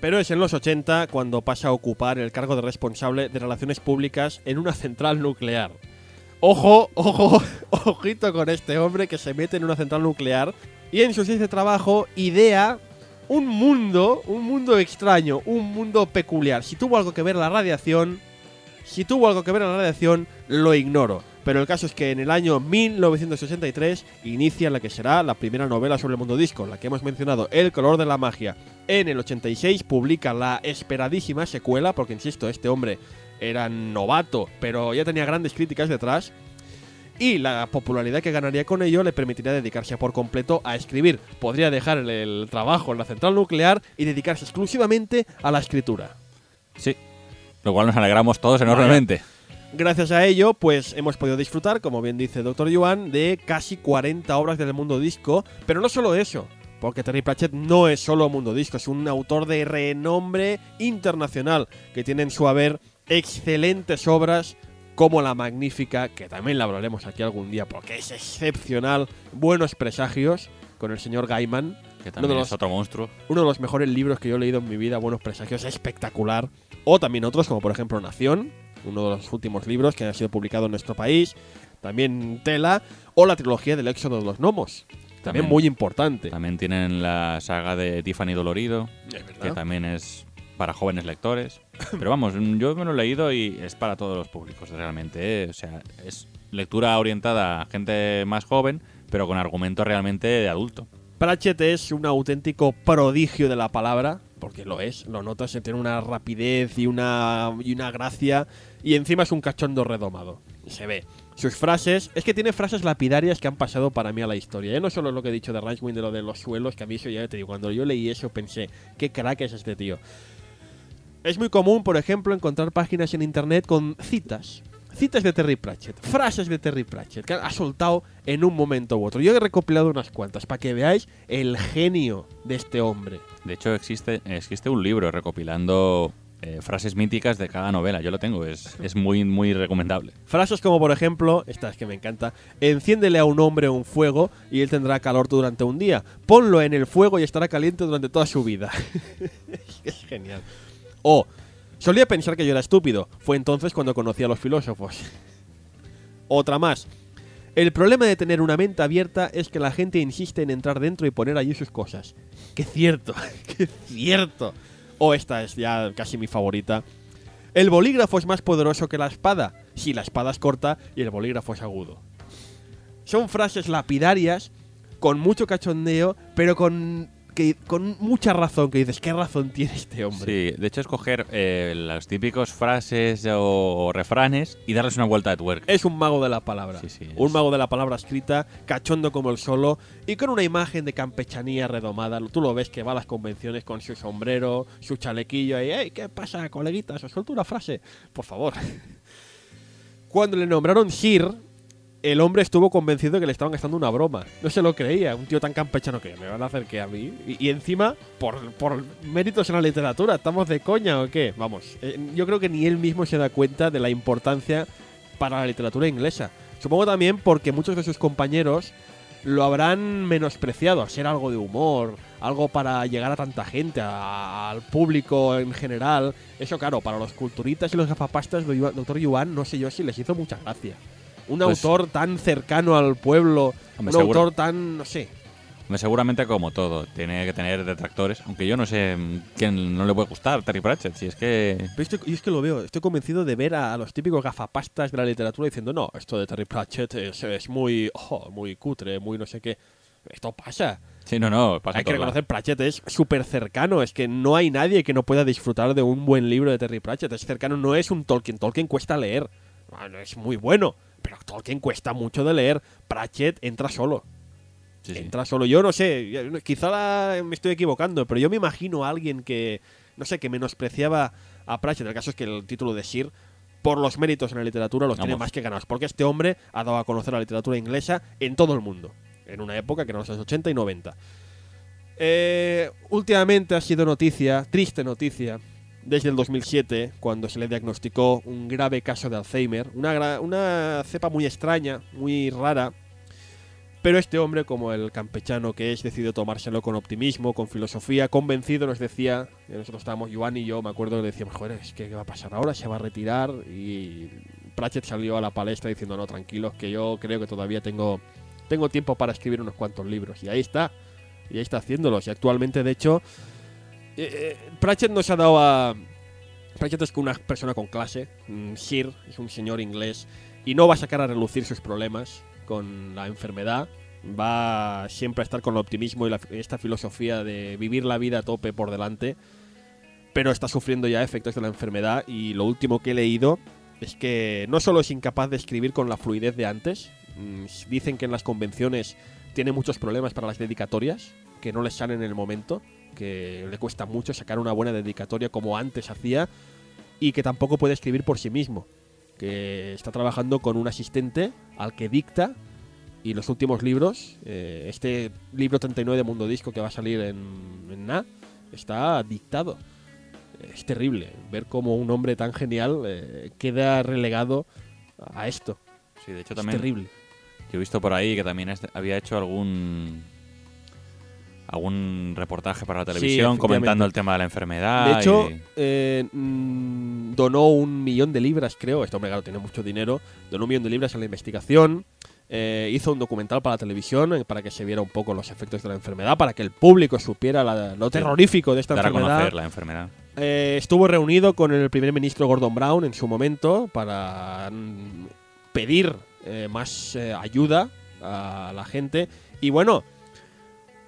Pero es en los 80 cuando pasa a ocupar el cargo de responsable de relaciones públicas en una central nuclear. Ojo, ojo, ojito con este hombre que se mete en una central nuclear y en su sitio de trabajo idea un mundo, un mundo extraño, un mundo peculiar. Si tuvo algo que ver la radiación, si tuvo algo que ver la radiación, lo ignoro. Pero el caso es que en el año 1963 inicia la que será la primera novela sobre el mundo disco, la que hemos mencionado, El color de la magia. En el 86 publica la esperadísima secuela, porque insisto, este hombre era novato, pero ya tenía grandes críticas detrás. Y la popularidad que ganaría con ello le permitiría dedicarse por completo a escribir. Podría dejar el, el trabajo en la central nuclear y dedicarse exclusivamente a la escritura. Sí. Lo cual nos alegramos todos enormemente. Gracias a ello, pues hemos podido disfrutar, como bien dice Dr. Yuan, de casi 40 obras del mundo disco. Pero no solo eso, porque Terry Pratchett no es solo mundo disco, es un autor de renombre internacional que tiene en su haber excelentes obras como la magnífica, que también la hablaremos aquí algún día porque es excepcional, Buenos Presagios, con el señor Gaiman, Que Uno también de es los- otro monstruo. uno de los mejores libros que yo he leído en mi vida, Buenos Presagios, espectacular. O también otros, como por ejemplo Nación, uno de los últimos libros que ha sido publicado en nuestro país. También Tela, o la trilogía del Éxodo de los Gnomos. También, También. muy importante. También tienen la saga de Tiffany Dolorido, Es que también es para jóvenes lectores. Pero vamos, yo me lo he leído y es para todos los públicos realmente. ¿eh? O sea, es lectura orientada a gente más joven, pero con argumento realmente de adulto. Pratchett es un auténtico prodigio de la palabra, porque lo es, lo notas, tiene una rapidez y una, y una gracia, y encima es un cachondo redomado. Se ve. Sus frases, es que tiene frases lapidarias que han pasado para mí a la historia. Ya no solo lo que he dicho de Rashwin, de lo de los suelos, que a mí eso ya te digo, cuando yo leí eso pensé, qué crack es este tío. Es muy común, por ejemplo, encontrar páginas en internet con citas. Citas de Terry Pratchett, frases de Terry Pratchett, que ha soltado en un momento u otro. Yo he recopilado unas cuantas para que veáis el genio de este hombre. De hecho, existe, existe un libro recopilando eh, frases míticas de cada novela. Yo lo tengo, es, es muy, muy recomendable. Frases como, por ejemplo, esta es que me encanta: enciéndele a un hombre un fuego y él tendrá calor durante un día. Ponlo en el fuego y estará caliente durante toda su vida. es genial. O, solía pensar que yo era estúpido. Fue entonces cuando conocí a los filósofos. Otra más. El problema de tener una mente abierta es que la gente insiste en entrar dentro y poner allí sus cosas. ¡Qué cierto! ¡Qué cierto! O esta es ya casi mi favorita. El bolígrafo es más poderoso que la espada, si la espada es corta y el bolígrafo es agudo. Son frases lapidarias, con mucho cachondeo, pero con, que, con mucha razón, que dices, ¿qué razón tiene este hombre? Sí, de hecho es coger eh, las típicos frases o, o refranes y darles una vuelta de tuerca. Es un mago de la palabra. Sí, sí, un es- mago de la palabra escrita, cachondo como el solo, y con una imagen de campechanía redomada. Tú lo ves que va a las convenciones con su sombrero, su chalequillo, y ¡Ey, qué pasa, coleguitas! ¿Os suelto una frase? Por favor. Cuando le nombraron Sir, el hombre estuvo convencido de que le estaban gastando una broma. No se lo creía. Un tío tan campechano que me van a hacer que a mí. Y, encima, por, por méritos en la literatura, ¿estamos de coña o qué? Vamos, eh, yo creo que ni él mismo se da cuenta de la importancia para la literatura inglesa. Supongo también porque muchos de sus compañeros lo habrán menospreciado ser algo de humor, algo para llegar a tanta gente, al público en general. Eso, claro, para los culturitas y los gafapastas, do- Doctor Yuan, no sé yo si les hizo mucha gracia. Un Pues- autor tan cercano al pueblo, Hombre, un seguro. autor tan, no sé. Hombre, Seguramente como todo, tiene que tener detractores, aunque yo no sé mm, quién no le puede gustar Terry Pratchett, si es que... Pero estoy- yo es que lo veo, estoy convencido de ver a, a los típicos gafapastas de la literatura diciendo, no, esto de Terry Pratchett es, es muy, oh, muy cutre, muy no sé qué. Esto pasa. Sí, no, no, pasa hay que reconocer, Pratchett es súper cercano. Es que no hay nadie que no pueda disfrutar de un buen libro de Terry Pratchett. Es cercano, no es un Tolkien. Tolkien cuesta leer. Bueno, es muy bueno, pero Tolkien cuesta mucho de leer. Pratchett entra solo. Sí, sí. Entra solo. Yo no sé, quizá la- me estoy equivocando, pero yo me imagino a alguien que, no sé, que menospreciaba a Pratchett. El caso es que el título de Sir, por los méritos en la literatura, los tiene Vamos. más que ganados. Porque este hombre ha dado a conocer la literatura inglesa en todo el mundo. En una época que eran los años 80 y 90. Eh, últimamente ha sido noticia, triste noticia, desde el 2007, cuando se le diagnosticó un grave caso de Alzheimer. Una, una cepa muy extraña, muy rara. Pero este hombre, como el campechano que es, decidió tomárselo con optimismo, con filosofía, convencido, nos decía, eh, nosotros estábamos, Joan y yo, me acuerdo, le decíamos, joder, es que ¿qué va a pasar ahora? Se va a retirar y Pratchett salió a la palestra diciendo, no, tranquilos, que yo creo que todavía tengo, tengo tiempo para escribir unos cuantos libros. Y ahí está, y ahí está haciéndolos. Y actualmente, de hecho, eh, eh, Pratchett nos ha dado a... Pratchett es una persona con clase, mm, Sir, es un señor inglés, y no va a sacar a relucir sus problemas con la enfermedad. Va siempre a estar con el optimismo y esta filosofía de vivir la vida a tope por delante. Pero está sufriendo ya efectos de la enfermedad y lo último que he leído es que no solo es incapaz de escribir con la fluidez de antes, mm, dicen que en las convenciones tiene muchos problemas para las dedicatorias, que no le salen en el momento, que le cuesta mucho sacar una buena dedicatoria como antes hacía y que tampoco puede escribir por sí mismo, que está trabajando con un asistente al que dicta y los últimos libros, eh, este libro 39 de Mundo Disco que va a salir en, en Na, está dictado. Es terrible ver cómo un hombre tan genial eh, queda relegado a esto. Sí, de hecho Es también terrible. yo he visto por ahí que también había hecho algún algún reportaje para la televisión comentando el tema de la enfermedad. De hecho, y- eh, mm, donó un millón de libras, creo. Este hombre, claro, tiene mucho dinero. Donó un millón de libras a la investigación. eh, hizo un documental para la televisión eh, para que se viera un poco los efectos de la enfermedad, para que el público supiera la- lo terrorífico de esta dar a enfermedad. conocer la enfermedad. Eh, estuvo reunido con el primer ministro Gordon Brown en su momento para mm, pedir eh, más ayuda a la gente. Y bueno,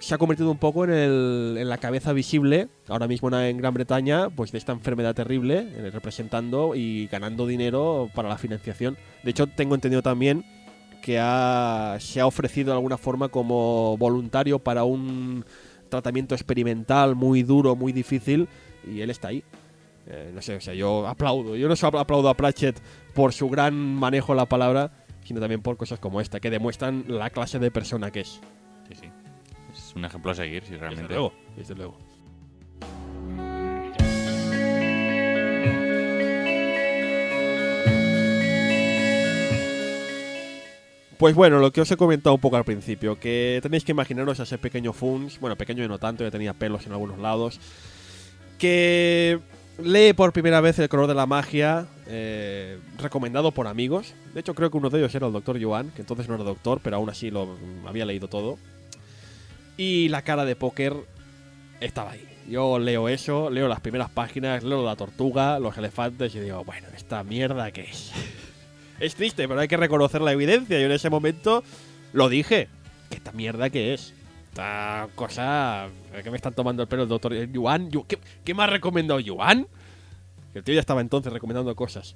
se ha convertido un poco en, el- en la cabeza visible, ahora mismo en, Gran Bretaña, pues de esta enfermedad terrible, eh, representando y ganando dinero para la financiación. De hecho, tengo entendido también que ha- se ha ofrecido de alguna forma como voluntario para un tratamiento experimental muy duro, muy difícil, y él está ahí. Eh, no sé, o sea, yo aplaudo. Yo no solo aplaudo a Pratchett por su gran manejo de la palabra, sino también por cosas como esta, que demuestran la clase de persona que es. Sí, sí. Es un ejemplo a seguir, si Desde realmente. luego, desde luego. Pues bueno, lo que os he comentado un poco al principio, que tenéis que imaginaros a ese pequeño Funs, bueno, pequeño y no tanto, ya tenía pelos en algunos lados, que lee por primera vez El color de la magia, eh, recomendado por amigos. De hecho, creo que uno de ellos era el doctor Joan, que entonces no era doctor, pero aún así lo había leído todo. Y la cara de póker estaba ahí. Yo leo eso, leo las primeras páginas, leo la tortuga, los elefantes y digo, bueno, esta mierda que es. es triste, pero hay que reconocer la evidencia. Yo en ese momento lo dije. Que esta mierda que es. Esta cosa. ¿Qué me están tomando el pelo el doctor Yuan? Yu- ¿Qué, qué me ha recomendado Yuan? Que el tío ya estaba entonces recomendando cosas.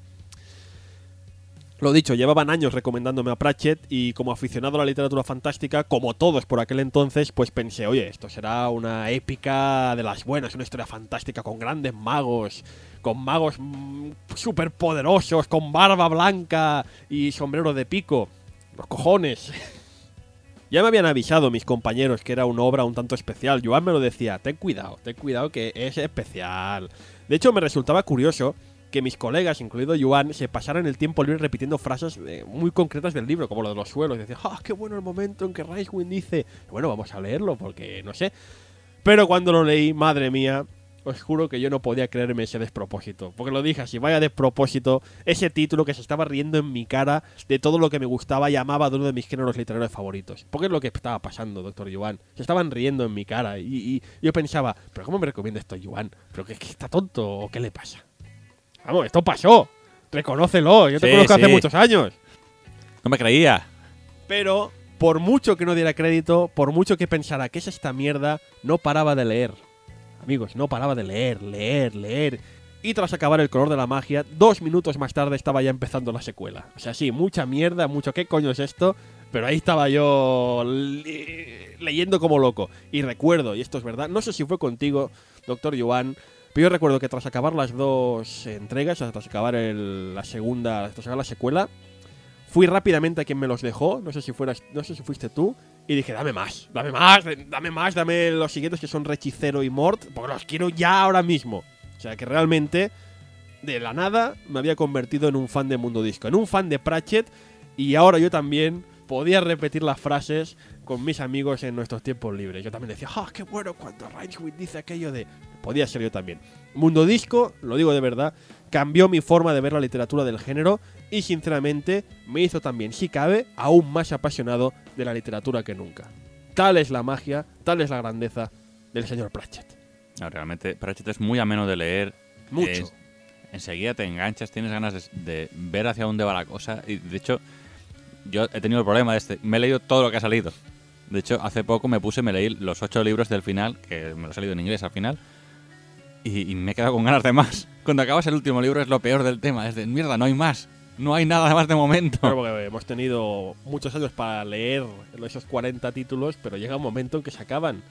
Lo dicho, llevaban años recomendándome a Pratchett y como aficionado a la literatura fantástica, como todos por aquel entonces, pues pensé, oye, esto será una épica de las buenas, una historia fantástica con grandes magos, con magos súper poderosos, con barba blanca y sombrero de pico. Los cojones. ya me habían avisado mis compañeros que era una obra un tanto especial. Joan me lo decía, ten cuidado, ten cuidado que es especial. De hecho, me resultaba curioso que mis colegas, incluido Yuan, se pasaran el tiempo libre repitiendo frases eh, muy concretas del libro, como lo de los suelos. Y decía, ¡ah, qué bueno el momento en que Ricewind dice! Bueno, vamos a leerlo, porque no sé. Pero cuando lo leí, madre mía, os juro que yo no podía creerme ese despropósito. Porque lo dije así, vaya despropósito, ese título que se estaba riendo en mi cara de todo lo que me gustaba y amaba de uno de mis géneros literarios favoritos. Porque es lo que estaba pasando, doctor Yuan. Se estaban riendo en mi cara y, y yo pensaba, ¿pero cómo me recomienda esto Yuan? ¿Pero que, que está tonto o qué le pasa? Vamos, esto pasó. Reconócelo, yo te Sí, conozco hace muchos años. No me creía. Pero, por mucho que no diera crédito, por mucho que pensara que es esta mierda, no paraba de leer. Amigos, no paraba de leer, leer, leer. Y tras acabar el color de la magia, dos minutos más tarde estaba ya empezando la secuela. O sea, sí, mucha mierda, mucho qué coño es esto. Pero ahí estaba yo le- leyendo como loco. Y recuerdo, y esto es verdad, no sé si fue contigo, doctor Yuan, pero yo recuerdo que tras acabar las dos entregas, tras acabar el- la segunda, tras acabar la secuela, fui rápidamente a quien me los dejó, no sé si fueras, no sé si fuiste tú, y dije, dame más, dame más, dame más, dame los siguientes que son Rechicero y Mort, porque los quiero ya ahora mismo. O sea que realmente, de la nada, me había convertido en un fan de Mundo Disco, en un fan de Pratchett, y ahora yo también podía repetir las frases con mis amigos en nuestros tiempos libres. Yo también decía, ¡ah, qué bueno cuando Ridgewood dice aquello de... Podía ser yo también. Mundo Disco, lo digo de verdad, cambió mi forma de ver la literatura del género y sinceramente me hizo también, si cabe, aún más apasionado de la literatura que nunca. Tal es la magia, tal es la grandeza del señor Pratchett. No, realmente, Pratchett es muy ameno de leer. Mucho. Es- enseguida te enganchas, tienes ganas de, de ver hacia dónde va la cosa. Y de hecho, yo he tenido el problema este. Me he leído todo lo que ha salido. De hecho, hace poco me puse, me leí los ocho libros del final, que me los he leído en inglés al final. Y, me he quedado con ganas de más. Cuando acabas el último libro es lo peor del tema. Es de mierda, no hay más. No hay nada más de momento. Hemos tenido muchos años para leer esos 40 títulos, pero llega un momento en que se acaban.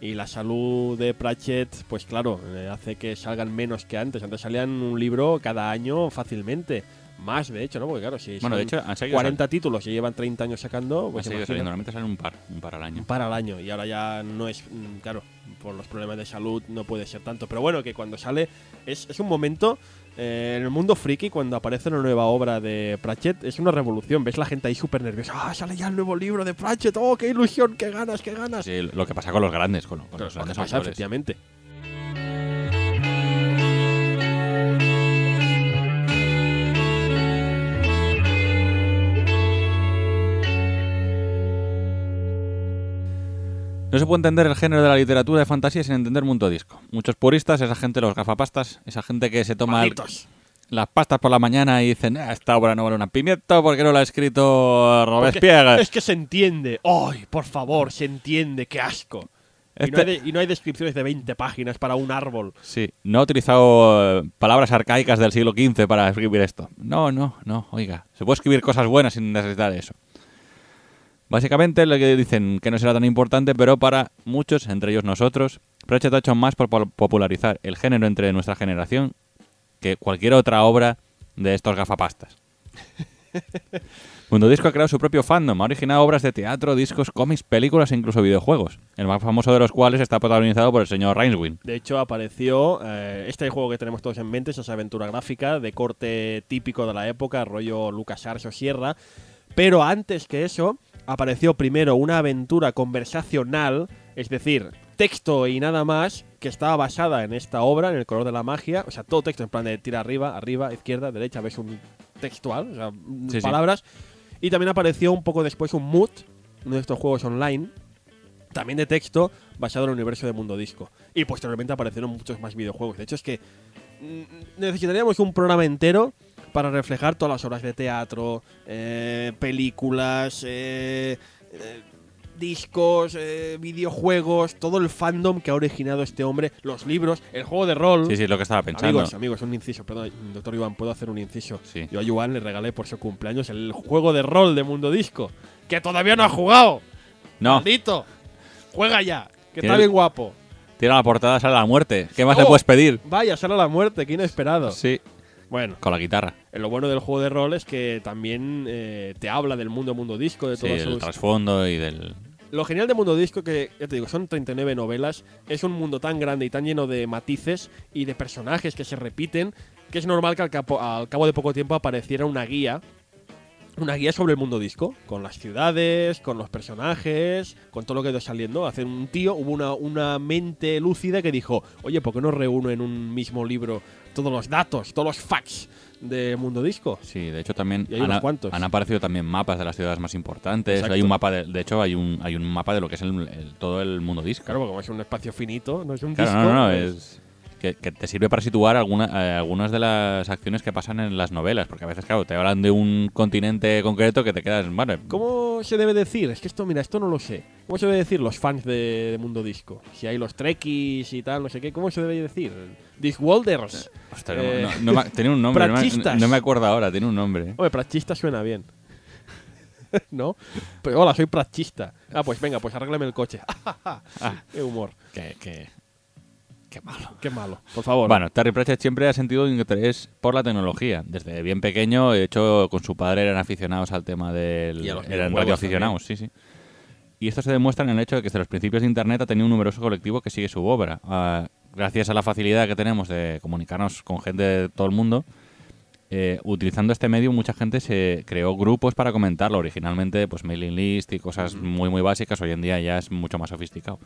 Y la salud de Pratchett, pues claro, eh, hace que salgan menos que antes. Antes salían un libro cada año fácilmente. Más, de hecho, ¿no? Porque claro, si Bueno, de hecho, han seguido 40 títulos y llevan 30 años sacando, Han pues saliendo. Normalmente salen un par, un par al año. Un par al año y ahora ya no es, mm, claro, por los problemas de salud no puede ser tanto. Pero bueno, que cuando sale es, es un momento eh, en el mundo friki, cuando aparece una nueva obra de Pratchett, es una revolución. Ves la gente ahí súper nerviosa. ¡Ah, sale ya el nuevo libro de Pratchett! ¡Oh, qué ilusión! ¡Qué ganas, qué ganas! Sí, lo que pasa con los grandes, con, los grandes pasa, efectivamente. No se puede entender el género de la literatura de fantasía sin entender Mundo Disco. Muchos puristas, esa gente, los gafapastas, esa gente que se toma el- las pastas por la mañana y dicen, "Ah, esta obra no vale una pimiento porque no la ha escrito Porque Robespierre. Es que se entiende. ¡Ay, por favor, se entiende! ¡Qué asco! Y, no Este- hay de- y no hay descripciones de 20 páginas para un árbol. Sí, no ha utilizado eh, palabras arcaicas del siglo XV para escribir esto. No, no, no, oiga. Se puede escribir cosas buenas sin necesitar eso. Básicamente lo que dicen que no será tan importante, pero para muchos, entre ellos nosotros, Pratchett ha hecho más por popularizar el género entre nuestra generación que cualquier otra obra de estos gafapastas. Mundo Disco ha creado su propio fandom, ha originado obras de teatro, discos, cómics, películas e incluso videojuegos, el más famoso de los cuales está protagonizado por el señor Rainswind. De hecho, apareció eh, este juego que tenemos todos en mente, es esa aventura gráfica de corte típico de la época, rollo LucasArts o Sierra. Pero antes que eso, apareció primero una aventura conversacional, es decir, texto y nada más, que estaba basada en esta obra, en el color de la magia. O sea, todo texto en plan de tira arriba, arriba, izquierda, derecha, ves un textual, o sea, Sí, sí. palabras. Y también apareció un poco después un Mood, uno de estos juegos online, también de texto, basado en el universo de Mundo Disco. Y posteriormente aparecieron muchos más videojuegos. De hecho, es que mm, necesitaríamos un programa entero para reflejar todas las obras de teatro, eh, películas, eh, eh, discos, eh, videojuegos, todo el fandom que ha originado este hombre, los libros, el juego de rol. Sí, sí, es lo que estaba pensando. Amigos, amigos, un inciso, perdón, doctor Iván, ¿puedo hacer un inciso? Sí. Yo a Iván le regalé por su cumpleaños el juego de rol de Mundo Disco, que todavía no ha jugado. No, ¡Maldito! Juega ya, que está bien guapo. tira la portada, sale la muerte. ¿Qué más Oh. le puedes pedir? Vaya, sale a la muerte, qué inesperado. Sí, Bueno, con la guitarra. lo bueno del juego de rol es que también eh, te habla del mundo Mundo Disco, de Sí, todos el sus... trasfondo y del... Lo genial de Mundo Disco, que ya te digo, son 39 novelas, es un mundo tan grande y tan lleno de matices y de personajes que se repiten, que es normal que al, capo- al cabo de poco tiempo apareciera una guía. Una guía sobre el mundo disco, con las ciudades, con los personajes, con todo lo que ido saliendo. Hace un tío, hubo una, una mente lúcida que dijo, oye, ¿por qué no reúno en un mismo libro todos los datos, todos los facts de Mundo Disco? Sí, de hecho también Y hay han, unos cuantos. han aparecido también mapas de las ciudades más importantes. Exacto. Hay un mapa de, de hecho hay un hay un mapa de lo que es el, el- todo el mundo disco. Claro, porque como es un espacio finito, no es un Claro, disco. no, no, no, es que, que te sirve para situar alguna, eh, algunas de las acciones que pasan en las novelas, porque a veces, claro, te hablan de un continente concreto que te quedas, bueno, ¿Cómo se debe decir? Es que esto, mira, esto no lo sé. ¿Cómo se debe decir los fans de, de Mundo Disco? Si hay los trekkies y tal, no sé qué, ¿cómo se debe decir? Discworlders. Ostras, Eh, no, no me- tenía un nombre, no no me acuerdo ahora, tiene un nombre. Hombre, prachista suena bien. ¿No? Pero hola, soy prachista. Ah, pues venga, pues arréglame el coche. Qué humor. Qué, qué, qué malo. Qué malo. Por favor. Bueno, Terry Pratchett siempre ha sentido interés por la tecnología. Desde bien pequeño, de hecho, con su padre eran aficionados al tema del... Y a los eran radioaficionados, sí, sí. Y esto se demuestra en el hecho de que desde los principios de Internet ha tenido un numeroso colectivo que sigue su obra. Ah, gracias a la facilidad que tenemos de comunicarnos con gente de todo el mundo, eh, utilizando este medio mucha gente se creó grupos para comentarlo. Originalmente, pues mailing list y cosas muy muy básicas. Hoy en día ya es mucho más sofisticado.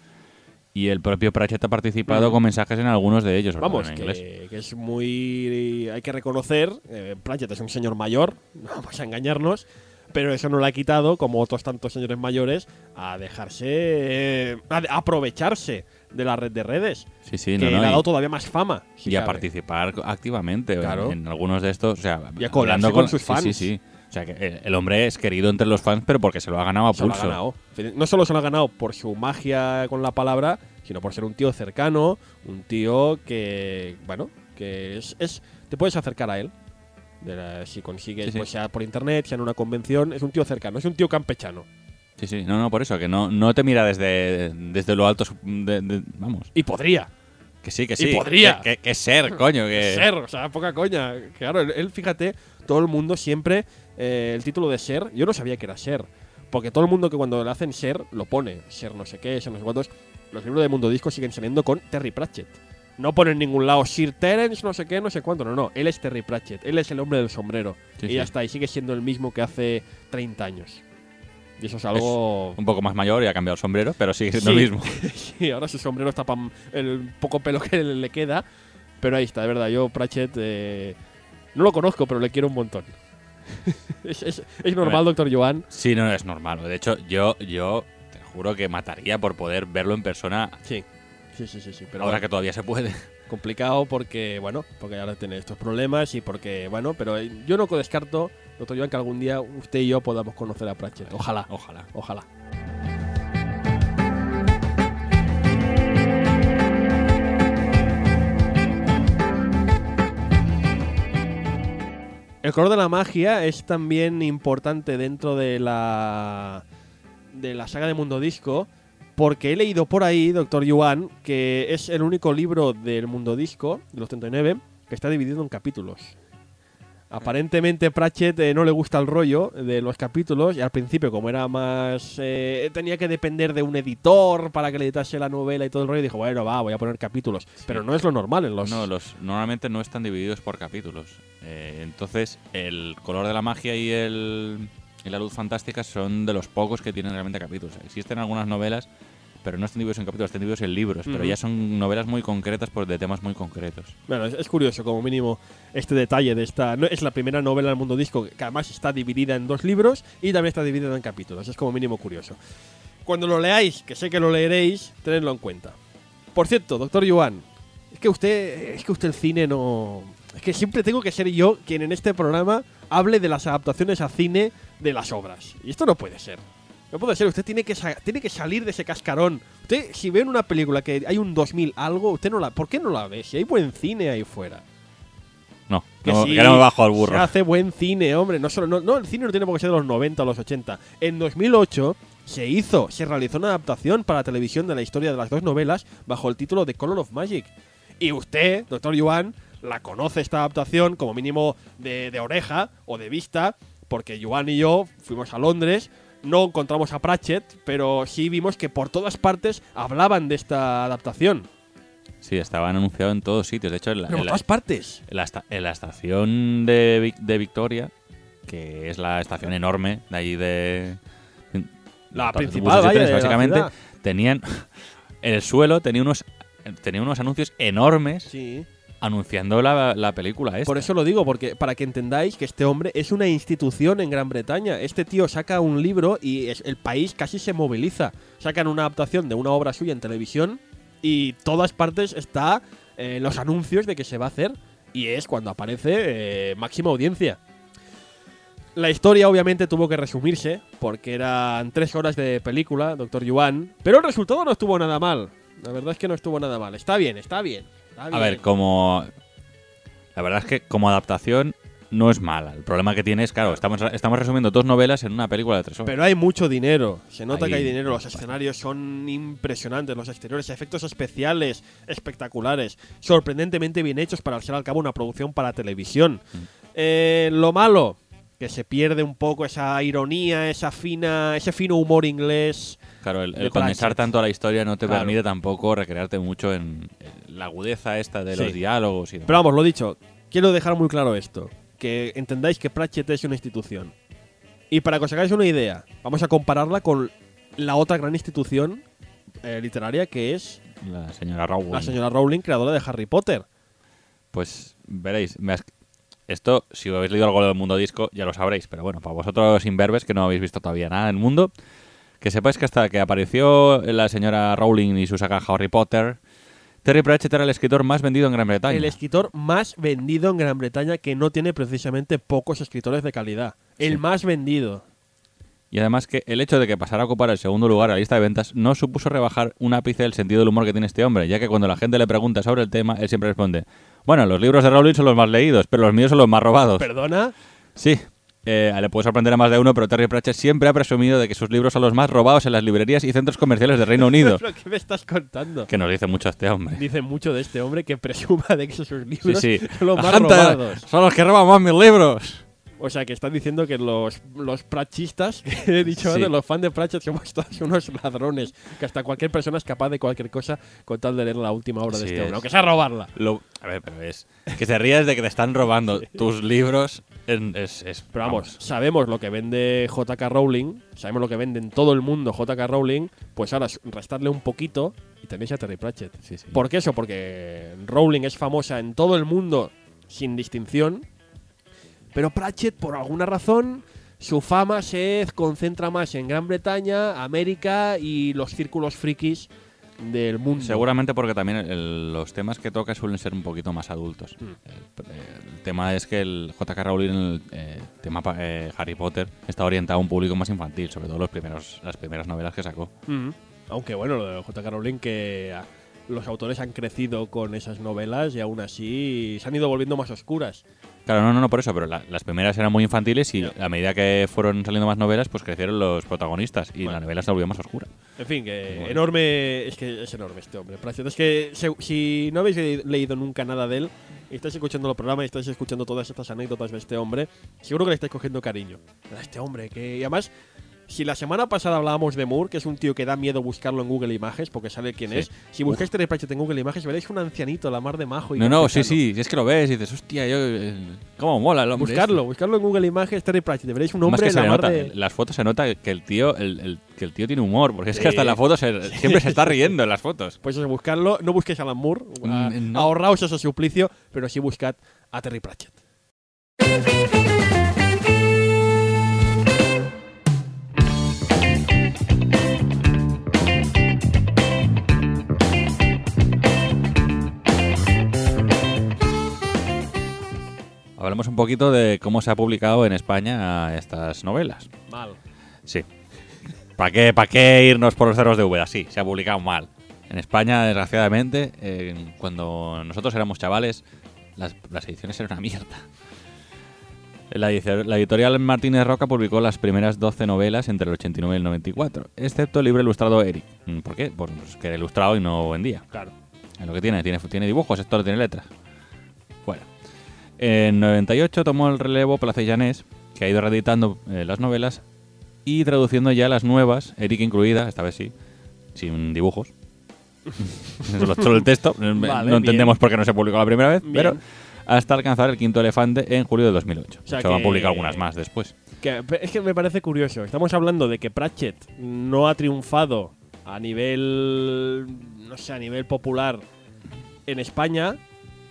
Y el propio Pratchett ha participado con mensajes en algunos de ellos. Vamos, en inglés. que, que es muy. Hay que reconocer, eh, Pratchett es un señor mayor, no vamos a engañarnos, pero eso no le ha quitado, como otros tantos señores mayores, a dejarse. eh, a aprovecharse de la red de redes, Sí, sí, que no, no, le ha dado todavía más fama. si y a participar activamente en- Claro. en, algunos de estos. O sea, Y a colarse hablando con sus sí, fans. Sí, sí. O sea, que el, hombre es querido entre los fans, pero porque se lo ha ganado a Se lo ha pulso. ganado. No solo se lo ha ganado por su magia con la palabra, sino por ser un tío cercano, un tío que, bueno, que es, es- te puedes acercar a él. De la- si consigues, Sí, sí. pues sea por internet, sea en una convención, es un tío cercano, es un tío campechano. Sí, sí. No, no, por eso, que no, no te mira desde, desde lo alto. de- de- vamos. Y podría Que sí, que Y sí. podría. Que, que- que ser, coño. Que... ser, o sea, poca coña. Claro, él, fíjate, todo el mundo siempre, eh, el título de ser, yo no sabía que era ser. Porque todo el mundo que cuando le hacen ser, lo pone. Ser no sé qué, ser no sé cuántos. Los libros de Mundo Disco siguen saliendo con Terry Pratchett. No pone en ningún lado Sir Terence, no sé qué, no sé cuánto. No, no. Él es Terry Pratchett. Él es el hombre del sombrero. Sí, y sí. ya está. Y sigue siendo el mismo que hace 30 años. Y eso es algo. Un poco más mayor y ha cambiado el sombrero, pero sigue siendo Sí. lo mismo. Sí, ahora su sombrero está pam- el poco pelo que le le queda. Pero ahí está, de verdad. Yo, Pratchett, eh, no lo conozco, pero le quiero un montón. es, es- es normal, doctor Joan. Sí, no, es normal. De hecho, yo, yo te juro que mataría por poder verlo en persona Sí. Sí, sí, sí, sí. Pero ahora bueno, que todavía se puede. complicado porque, bueno, porque ahora tiene estos problemas y porque, bueno, pero eh, yo no descarto, doctor Joan, que algún día usted y yo podamos conocer a Pratchett. Ojalá, Ojalá. ojalá. El color de la magia es también importante dentro de la de la saga de Mundo Disco porque he leído por ahí, Doctor Yuan, que es el único libro del Mundo Disco, de los 39, que está dividido en capítulos. Aparentemente Pratchett eh, no le gusta el rollo de los capítulos y al principio como era más... eh, tenía que depender de un editor para que le editase la novela y todo el rollo, dijo, bueno, va, voy a poner capítulos. Pero no es lo normal en los... No, los, normalmente no están divididos por capítulos. Eh, entonces, el color de la magia y, el, y la luz fantástica son de los pocos que tienen realmente capítulos. Existen algunas novelas, pero no están divididos en capítulos, están divididos en libros. Pero ya son novelas muy concretas por, de temas muy concretos. Bueno, es, es curioso como mínimo este detalle de esta... No, es la primera novela del mundo disco que además está dividida en dos libros y también está dividida en capítulos. Es como mínimo curioso. Cuando lo leáis, que sé que lo leeréis, tenedlo en cuenta. Por cierto, doctor Yuan, es que usted, es que usted el cine no... Es que siempre tengo que ser yo quien en este programa hable de las adaptaciones a cine de las obras. Y esto no puede ser. No puede ser, usted tiene que, tiene que salir de ese cascarón. Usted, si ve en una película que hay un 2000 algo, usted no la... ¿Por qué no la ve? Si hay buen cine ahí fuera. No, Que no, sí, que no me bajo al Se burro. hace buen cine, hombre. No, solo, no, no, el cine no tiene por qué ser de los 90 o los 80. En 2008 se hizo, se realizó una adaptación para televisión de la historia de las dos novelas bajo el título de Color of Magic. Y usted, doctor Yuan, la conoce esta adaptación como mínimo de, de oreja o de vista, porque Yuan y yo fuimos a Londres, no encontramos a Pratchett, pero sí vimos que por todas partes hablaban de esta adaptación. Sí, estaban anunciados en todos sitios. De hecho, en la, Pero en la- todas partes. en la esta- en la estación de, Vic- de Victoria, que es la estación enorme de allí de... La principal, vaya, trenes, básicamente, tenían... El suelo tenía unos, tenía unos anuncios enormes Sí. Anunciando la, la película esta. Por eso lo digo, porque para que entendáis que este hombre es una institución en Gran Bretaña. Este tío saca un libro y el país casi se moviliza. Sacan una adaptación de una obra suya en televisión y todas partes está eh, los anuncios de que se va a hacer. Y es cuando aparece eh, máxima audiencia. La historia obviamente tuvo que resumirse porque eran tres horas de película, Doctor Yuan. Pero el resultado no estuvo nada mal. La verdad es que no estuvo nada mal. Está bien, está bien. A ver, como... La verdad es que como adaptación no es mala. El problema que tiene es, claro, estamos, estamos resumiendo dos novelas en una película de tres horas. Pero hay mucho dinero. Se nota Ahí- que hay dinero. Los escenarios son impresionantes. Los exteriores, efectos especiales espectaculares. Sorprendentemente bien hechos para al ser al cabo una producción para televisión. Mm. Eh, lo malo, que se pierde un poco esa ironía, esa fina, ese fino humor inglés. Claro, el, el condensar tanto la historia no te Claro. permite tampoco recrearte mucho en, en la agudeza esta de Sí. los diálogos y demás. Pero vamos, lo dicho, quiero dejar muy claro esto. Que entendáis que Pratchett es una institución. Y para que os hagáis una idea, vamos a compararla con la otra gran institución eh, literaria que es La señora Rowling. la señora Rowling, creadora de Harry Potter. Pues veréis, me has- esto, si habéis leído algo del mundo disco, ya lo sabréis. Pero bueno, para vosotros imberbes que no habéis visto todavía nada del mundo, que sepáis que hasta que apareció la señora Rowling y su saga Harry Potter, Terry Pratchett era el escritor más vendido en Gran Bretaña. El escritor más vendido en Gran Bretaña, que no tiene precisamente pocos escritores de calidad. El Sí. más vendido. Y además que el hecho de que pasara a ocupar el segundo lugar a la lista de ventas no supuso rebajar un ápice del sentido del humor que tiene este hombre, ya que cuando la gente le pregunta sobre el tema, él siempre responde, bueno, los libros de Rowling son los más leídos, pero los míos son los más robados. Perdona, Sí, eh, le puede sorprender a más de uno, pero Terry Pratchett siempre ha presumido de que sus libros son los más robados en las librerías y centros comerciales del Reino Unido. ¿pero qué me estás contando? que nos dice mucho este hombre. Dice mucho de este hombre que presuma de que sus Sí, libros sí. son los más robados. Son los que roban más mis libros. O sea, que están diciendo que los, los prachistas, que he dicho Sí. antes, los fans de Pratchett somos todos unos ladrones. Que hasta cualquier persona es capaz de cualquier cosa con tal de leer la última obra de Sí este es. hombre. Aunque sea robarla. Lo- a ver, pero es que te ríes de que te están robando tus libros. En- es, es- Pero vamos, sabemos lo que vende JK Rowling, sabemos lo que vende en todo el mundo JK Rowling, pues ahora es restarle un poquito y tenéis a Terry Pratchett. Sí, sí. ¿Por qué eso? Porque Rowling es famosa en todo el mundo sin distinción, pero Pratchett, por alguna razón, su fama se concentra más en Gran Bretaña, América y los círculos frikis del mundo. Seguramente porque también el- los temas que toca suelen ser un poquito más adultos. Mm. El, el tema es que el JK Rowling, el eh, tema eh, Harry Potter, está orientado a un público más infantil, sobre todo los primeros, las primeras novelas que sacó. Mm. Aunque bueno, lo de JK Rowling que los autores han crecido con esas novelas y aún así se han ido volviendo más oscuras. Claro, no, no, no por eso, pero la- las primeras eran muy infantiles y a medida que fueron saliendo más novelas, pues crecieron los protagonistas y la novela se volvió más oscura. En fin, que enorme. Es que es enorme este hombre. Pratchett. Es que se- si no habéis le- leído nunca nada de él y estáis escuchando el programa y estáis escuchando todas estas anécdotas de este hombre, seguro que le estáis cogiendo cariño a este hombre. Que, y además, si la semana pasada hablábamos de Moore, que es un tío que da miedo buscarlo en Google Images porque sabe quién Sí. es, si buscáis Terry Pratchett en Google Images veréis un ancianito, la mar de majo. Y No, no, sí, campechano. sí, es que lo ves y dices, hostia, yo. ¿Cómo mola el hombre? Buscarlo, este". buscarlo en Google Images, Terry Pratchett. Veréis un Más hombre que se la le mar nota, de. las fotos se nota que el tío, el, el- que el tío tiene humor, porque es Sí. que hasta en la foto se- siempre se está riendo en las fotos. Pues eso, buscarlo. No busquéis a Alan Moore, a- Mm, no. ahorraos ese suplicio, pero sí buscad a Terry Pratchett. Hablamos un poquito de cómo se ha publicado en España estas novelas. Mal. Sí. ¿Para qué, ¿Para qué irnos por los cerros de Úbeda? Sí, se ha publicado mal. En España, desgraciadamente, eh, cuando nosotros éramos chavales, las, las ediciones eran una mierda. La, editorial Martínez Roca publicó las primeras 12 novelas entre el 89 y el 94, excepto el libro ilustrado Eric. ¿Por qué? Pues que era ilustrado y no vendía. Claro. Es lo que tiene, tiene, tiene dibujos, esto no tiene letras. En 98 tomó el relevo Plaza Llanés, que ha ido reeditando eh, las novelas y traduciendo ya las nuevas, Eric incluida, esta vez sí, sin dibujos. Solo, el texto. Vale, no entendemos bien. por qué no se publicó la primera vez, Bien. pero hasta alcanzar el quinto elefante en julio de 2008. O sea se van a publicar algunas más después. Que- es que me parece curioso. Estamos hablando de que Pratchett no ha triunfado a nivel. No sé, a nivel popular en España.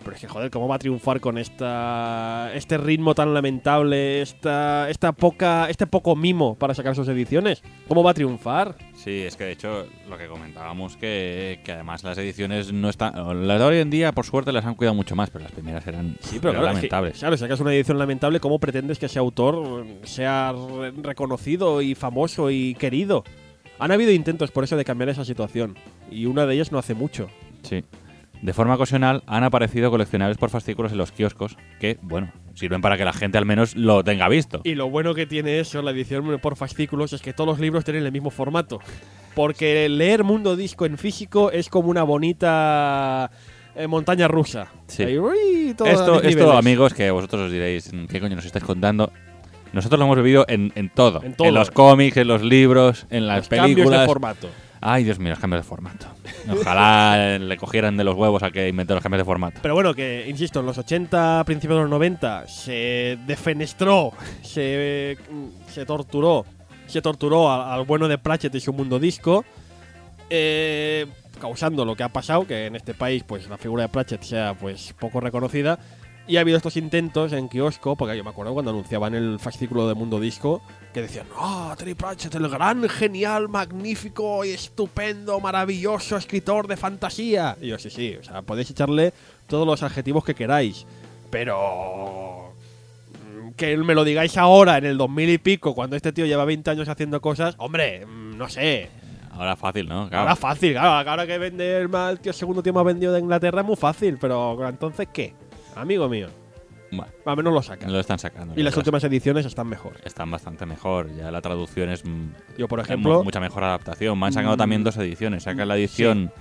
Pero es que, joder, ¿cómo va a triunfar con esta este ritmo tan lamentable, esta, esta poca, este poco mimo para sacar sus ediciones? ¿Cómo va a triunfar? Sí, es que de hecho lo que comentábamos que, que además las ediciones no están... Las de hoy en día, por suerte, las han cuidado mucho más, pero las primeras eran Sí, pero claro, es que, lamentables. claro, si sacas una edición lamentable, ¿cómo pretendes que ese autor sea re- reconocido y famoso y querido? Han habido intentos por eso de cambiar esa situación. Y una de ellas no hace mucho. Sí. De forma ocasional han aparecido coleccionables por fascículos en los kioscos que, bueno, sirven para que la gente al menos lo tenga visto. Y lo bueno que tiene eso, la edición por fascículos, es que todos los libros tienen el mismo formato. Porque leer Mundo Disco en físico es como una bonita eh, montaña rusa. Sí. Ahí, uy, todo a Esto, esto, amigos, que vosotros os diréis, ¿qué coño nos estáis contando? Nosotros lo hemos vivido en, en todo. En todo. los cómics, en los libros, en las Los cambios de películas. formato. Ay, Dios mío, los cambios de formato. Ojalá le cogieran de los huevos al que inventó los cambios de formato. Pero bueno, que insisto, en los 80, principios de los 90, se defenestró, se, se torturó, se torturó al, al bueno de Pratchett y su mundo disco, eh, causando lo que ha pasado, que en este país pues la figura de Pratchett sea pues poco reconocida. Y ha habido estos intentos en kiosco, porque yo me acuerdo cuando anunciaban el fascículo de Mundo Disco, que decían, ¡Ah, Terry Pratchett, el gran, genial, magnífico y estupendo, maravilloso escritor de fantasía! Y yo, sí, sí, o sea, podéis echarle todos los adjetivos que queráis, pero... mm, Que me lo digáis ahora, en el 2000 y pico, cuando este tío lleva 20 años haciendo cosas, hombre, mm, no sé, Ahora fácil, ¿no? Claro. Ahora fácil, claro. Ahora que vende el mal tío segundo tío más vendido de Inglaterra es muy fácil, pero entonces ¿qué? Amigo mío, Bueno, al menos lo sacan. lo están sacando. Y las últimas ediciones están mejor. Están bastante mejor. Ya la traducción es Yo, por ejemplo, mu- mucha mejor adaptación. Me han sacado Mm, también dos ediciones. Sacan la edición,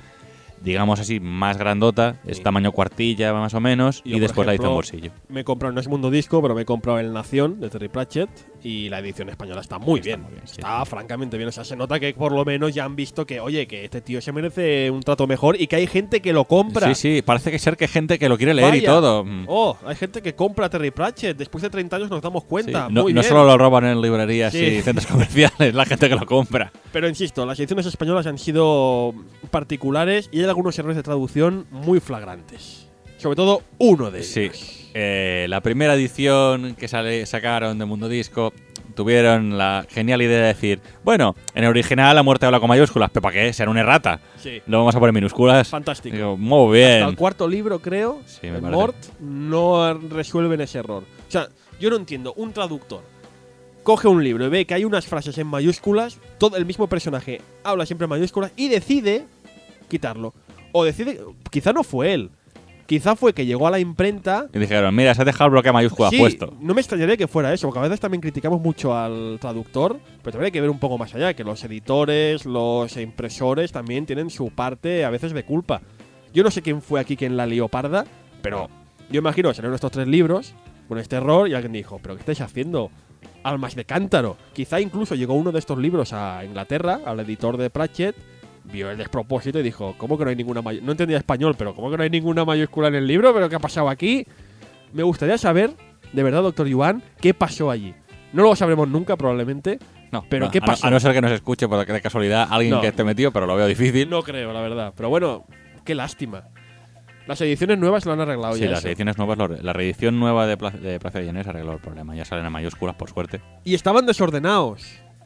digamos así, más grandota, es Sí. tamaño cuartilla más o menos, Yo, y después la edición ejemplo, bolsillo. me he comprado, no es Mundo Disco, pero me he comprado El Nación de Terry Pratchett y la edición española está muy Está bien. muy bien, sí, está sí. francamente bien. O sea, se nota que por lo menos ya han visto que, oye, que este tío se merece un trato mejor y que hay gente que lo compra. Sí, sí, parece que ser que hay gente que lo quiere leer y todo. Mm. Oh, hay gente que compra Terry Pratchett. Después de 30 años nos damos Sí, cuenta. No, muy no bien. solo lo roban en librerías Sí. y centros comerciales, la gente que lo compra. Pero insisto, las ediciones españolas han sido particulares y hay algunos errores de traducción muy flagrantes. Sobre todo uno de ellos. Sí. Eh, la primera edición que sale, sacaron de Mundo Disco tuvieron la genial idea de decir, bueno, en el original la muerte habla con mayúsculas, pero ¿para qué? Será una errata. Sí. Lo vamos a poner en minúsculas. Fantástico. Digo, muy bien. Hasta el cuarto libro, creo, Sí, me el parece. Mort, no resuelven ese error. O sea, yo no entiendo. Un traductor coge un libro y ve que hay unas frases en mayúsculas, todo el mismo personaje habla siempre en mayúsculas y decide quitarlo. O decide, quizá no fue él. Quizá fue que llegó a la imprenta Y dijeron, mira, se ha dejado el bloque mayúscula Sí, puesto. No me extrañaría que fuera eso, porque a veces también criticamos mucho al traductor, pero también hay que ver un poco más allá, que los editores, los impresores también tienen su parte a veces de culpa. Yo no sé quién fue aquí quien la lió parda, pero yo imagino que salieron estos tres libros con este error y alguien dijo, pero ¿qué estáis haciendo? Almas de cántaro. Quizá incluso llegó uno de estos libros a Inglaterra, al editor de Pratchett, vio el despropósito y dijo, ¿cómo que no hay ninguna mayúscula? No entendía español, pero ¿cómo que no hay ninguna mayúscula en el libro? ¿Pero qué ha pasado aquí? Me gustaría saber, de verdad, doctor Yuan, qué pasó allí. No lo sabremos nunca, probablemente. No, ¿Pero no, qué a no- pasó? A, no ser que nos escuche por de casualidad alguien No. que esté metido, pero lo veo difícil. No creo, la verdad. Pero bueno, qué lástima. Las ediciones nuevas lo han arreglado sí, ya. las eso. ediciones nuevas, lo- la reedición nueva de, Pla- de Plaza de Llanes arregló el problema. Ya salen en mayúsculas, por suerte. Y estaban desordenados.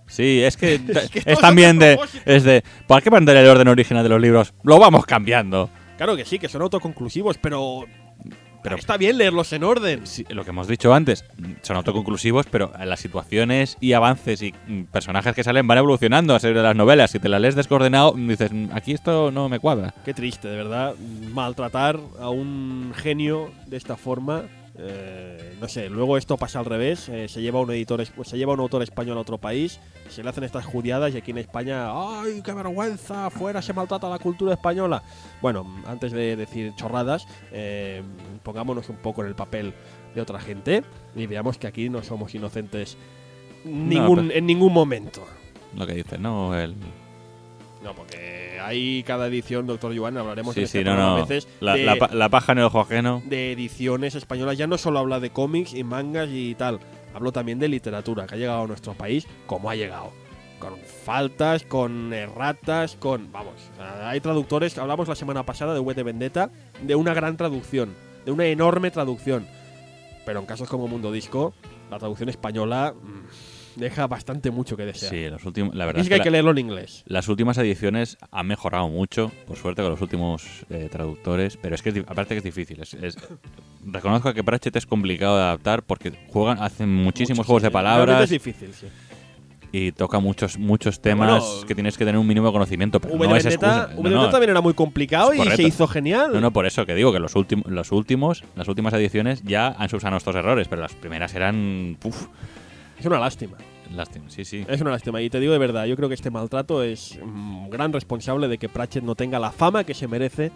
Sí, es que, que es también de, es de. ¿Para qué mantener el orden original de los libros? Lo vamos cambiando. Claro que sí, que son autoconclusivos, pero. Pero- está bien leerlos en orden. Sí, lo que hemos dicho antes, son autoconclusivos, pero las situaciones y avances y mm, personajes que salen van evolucionando a ser de las novelas. Si te las lees descoordenado, mm, dices, "Mm, aquí esto no me cuadra. Qué triste, de verdad. Maltratar a un genio de esta forma. Eh, no sé, luego esto pasa al revés. eh, se lleva un editor, se lleva un autor español a otro país, se le hacen estas judiadas y aquí en España, ¡ay, qué vergüenza! Fuera se maltrata la cultura española. Bueno, antes de decir chorradas, eh, pongámonos un poco en el papel de otra gente y veamos que aquí no somos inocentes ningún, en ningún momento. Lo que dices, ¿no? El, No, porque hay cada edición, doctor Joan, hablaremos Sí, en sí, este no, programa no. a veces La, de, la la paja en el ojo ajeno. de ediciones españolas. Ya no solo habla de cómics y mangas y tal, hablo también de literatura que ha llegado a nuestro país como ha llegado. Con faltas, con erratas, con... Vamos, hay traductores, hablamos la semana pasada de V de Vendetta, de una gran traducción, de una enorme traducción. Pero en casos como Mundo Disco, la traducción española mm, deja bastante mucho que desear. Sí, los últimos, la verdad es que hay que leerlo en inglés. las últimas ediciones han mejorado mucho, por suerte, con los últimos eh, traductores, pero es que es aparte que es difícil. es- es- reconozco que Pratchett es complicado de adaptar porque juegan, hacen muchísimos Mucho, juegos sí, de palabras Es difícil, sí. y toca muchos muchos temas bueno, que tienes que tener un mínimo de conocimiento, pero V es excusa. No, no, también era muy complicado y se hizo genial. No, no, por eso que digo que los, últimos los últimos, las últimas ediciones ya han subsanado estos errores, pero las primeras eran. Puf, Es una lástima. lástima, sí, sí. Es una lástima. Y te digo de verdad, yo creo que este maltrato es mm, gran responsable de que Pratchett no tenga la fama que se merece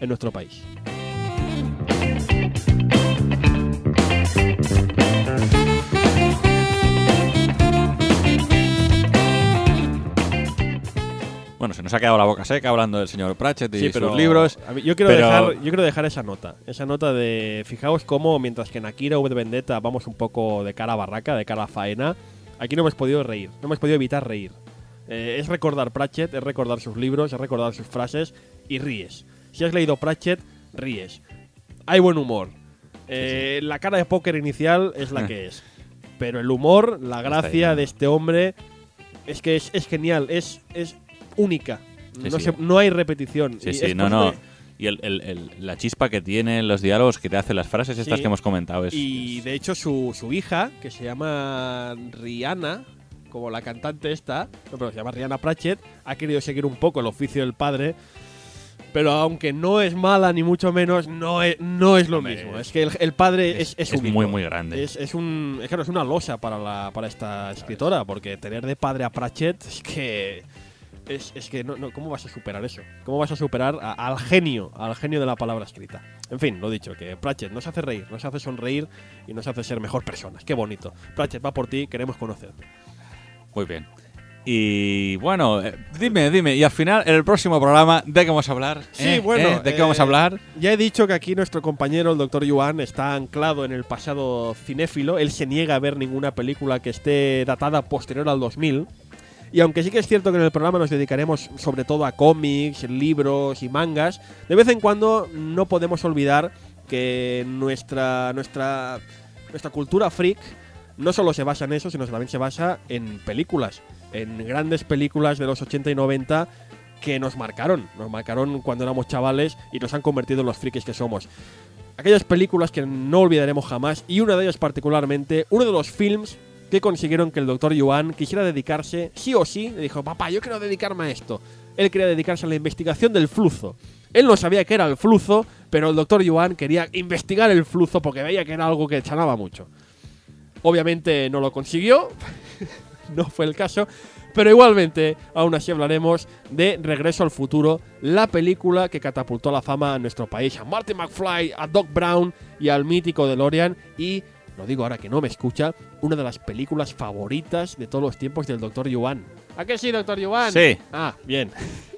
en nuestro país. Bueno, se nos ha quedado la boca seca hablando del señor Pratchett y Sí, sus pero libros. a mí- yo, quiero pero- dejar, yo quiero dejar esa nota. Esa nota de. Fijaos cómo, mientras que en Akira V de Vendetta vamos un poco de cara a barraca, de cara a faena, aquí no hemos podido reír. No hemos podido evitar reír. Eh, es recordar Pratchett, es recordar sus libros, es recordar sus frases y ríes. Si has leído Pratchett, ríes. Hay buen humor. Eh, La cara de póker inicial es la que es. Pero el humor, la gracia de este hombre es que es, es genial, es, es única. Sí, no, sí. se- no hay repetición. Sí, Y sí, no, no. Y el- el- el- la chispa que tienen los diálogos que te hacen las frases estas que hemos comentado es. Y es- de hecho su, su hija, que se llama Rihanna, como la cantante esta, no, pero se llama Rihanna Pratchett, ha querido seguir un poco el oficio del padre. Pero aunque no es mala ni mucho menos, no es, no es lo Hombre, mismo. es- Es que el, el padre es, es- es, muy, muy grande. Es, es un, es, claro, es una losa para, la, para esta escritora, porque tener de padre a Pratchett es que. Es, es que no, no, ¿cómo vas a superar eso? ¿Cómo vas a superar a- al genio, al genio de la palabra escrita? En fin, lo dicho, que Pratchett nos hace reír, nos hace sonreír y nos hace ser mejor personas. Qué bonito. Pratchett va por ti, queremos conocerte. Muy bien. Y bueno, eh, dime, dime. Y al final, en el próximo programa, ¿de qué vamos a hablar? Sí, ¿Eh? bueno. ¿Eh? ¿De qué vamos a hablar? Ya he dicho que aquí nuestro compañero, el doctor Yuan, está anclado en el pasado cinéfilo. Él se niega a ver ninguna película que esté datada posterior al 2000. Y aunque sí que es cierto que en el programa nos dedicaremos sobre todo a cómics, libros y mangas, de vez en cuando no podemos olvidar que nuestra, nuestra, nuestra cultura freak no solo se basa en eso, sino que también se basa en películas, en grandes películas de los 80 y 90 que nos marcaron, nos marcaron cuando éramos chavales y nos han convertido en los frikis que somos. Aquellas películas que no olvidaremos jamás y una de ellas particularmente, uno de los films que consiguieron que el doctor Yuan quisiera dedicarse, sí o sí, le dijo, papá, yo quiero dedicarme a esto. Él quería dedicarse a la investigación del flujo. Él no sabía qué era el flujo, pero el doctor Yuan quería investigar el flujo porque veía que era algo que chanaba mucho. Obviamente no lo consiguió, no fue el caso, pero igualmente aún así hablaremos de Regreso al Futuro, la película que catapultó la fama a nuestro país, a Marty McFly, a Doc Brown y al mítico DeLorean y, lo digo ahora que no me escucha, una de las películas favoritas de todos los tiempos del Dr. Yuan. ¿A qué sí, Dr. Yuan? Sí. Ah, bien.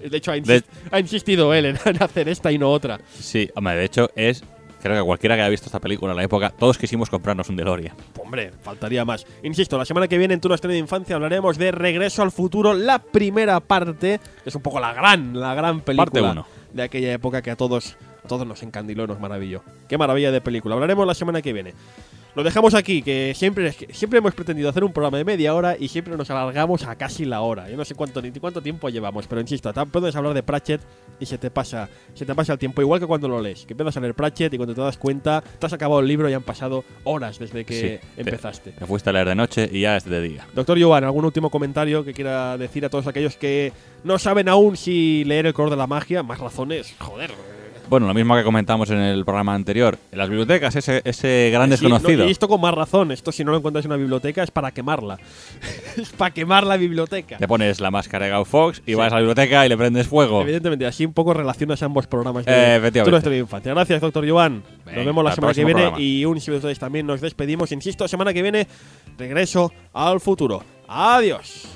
De hecho, ha, De- insis- ha insistido él en en hacer esta y no otra. Sí, hombre, de hecho, es. Creo que cualquiera que haya visto esta película en la época, todos quisimos comprarnos un DeLorean. Hombre, faltaría más. Insisto, la semana que viene en Tu Estrella de Infancia hablaremos de Regreso al Futuro, la primera parte. Es un poco la gran, la gran película Parte de aquella época que a todos, a todos nos encandiló, nos maravilló. Qué maravilla de película. Hablaremos la semana que viene. Lo dejamos aquí, que siempre, siempre hemos pretendido hacer un programa de media hora y siempre nos alargamos a casi la hora. Yo no sé cuánto ni cuánto tiempo llevamos, pero insisto, tan puedes hablar de Pratchett y se te pasa, se te pasa el tiempo igual que cuando lo lees, que empiezas a leer Pratchett y cuando te das cuenta, te has acabado el libro y han pasado horas desde que Sí, te- empezaste. Te fuiste a leer de noche y ya es de día. Doctor Joan, ¿algún último comentario que quiera decir a todos aquellos que no saben aún si leer el color de la magia? Más razones, joder. Bueno, lo mismo que comentamos en el programa anterior. En las bibliotecas, ese, ese gran Sí, no, desconocido. y esto con más razón. Esto si no lo encuentras en una biblioteca es para quemarla. es para quemar la biblioteca. Te pones la máscara de Guy Fox y Sí. vas a la biblioteca y le prendes fuego. Evidentemente, así un poco relacionas ambos programas de Eh, efectivamente. Infancia. Gracias, doctor Joan. Nos vemos la semana que viene programa. y un si ustedes también nos despedimos. Insisto, semana que viene, regreso al futuro. Adiós.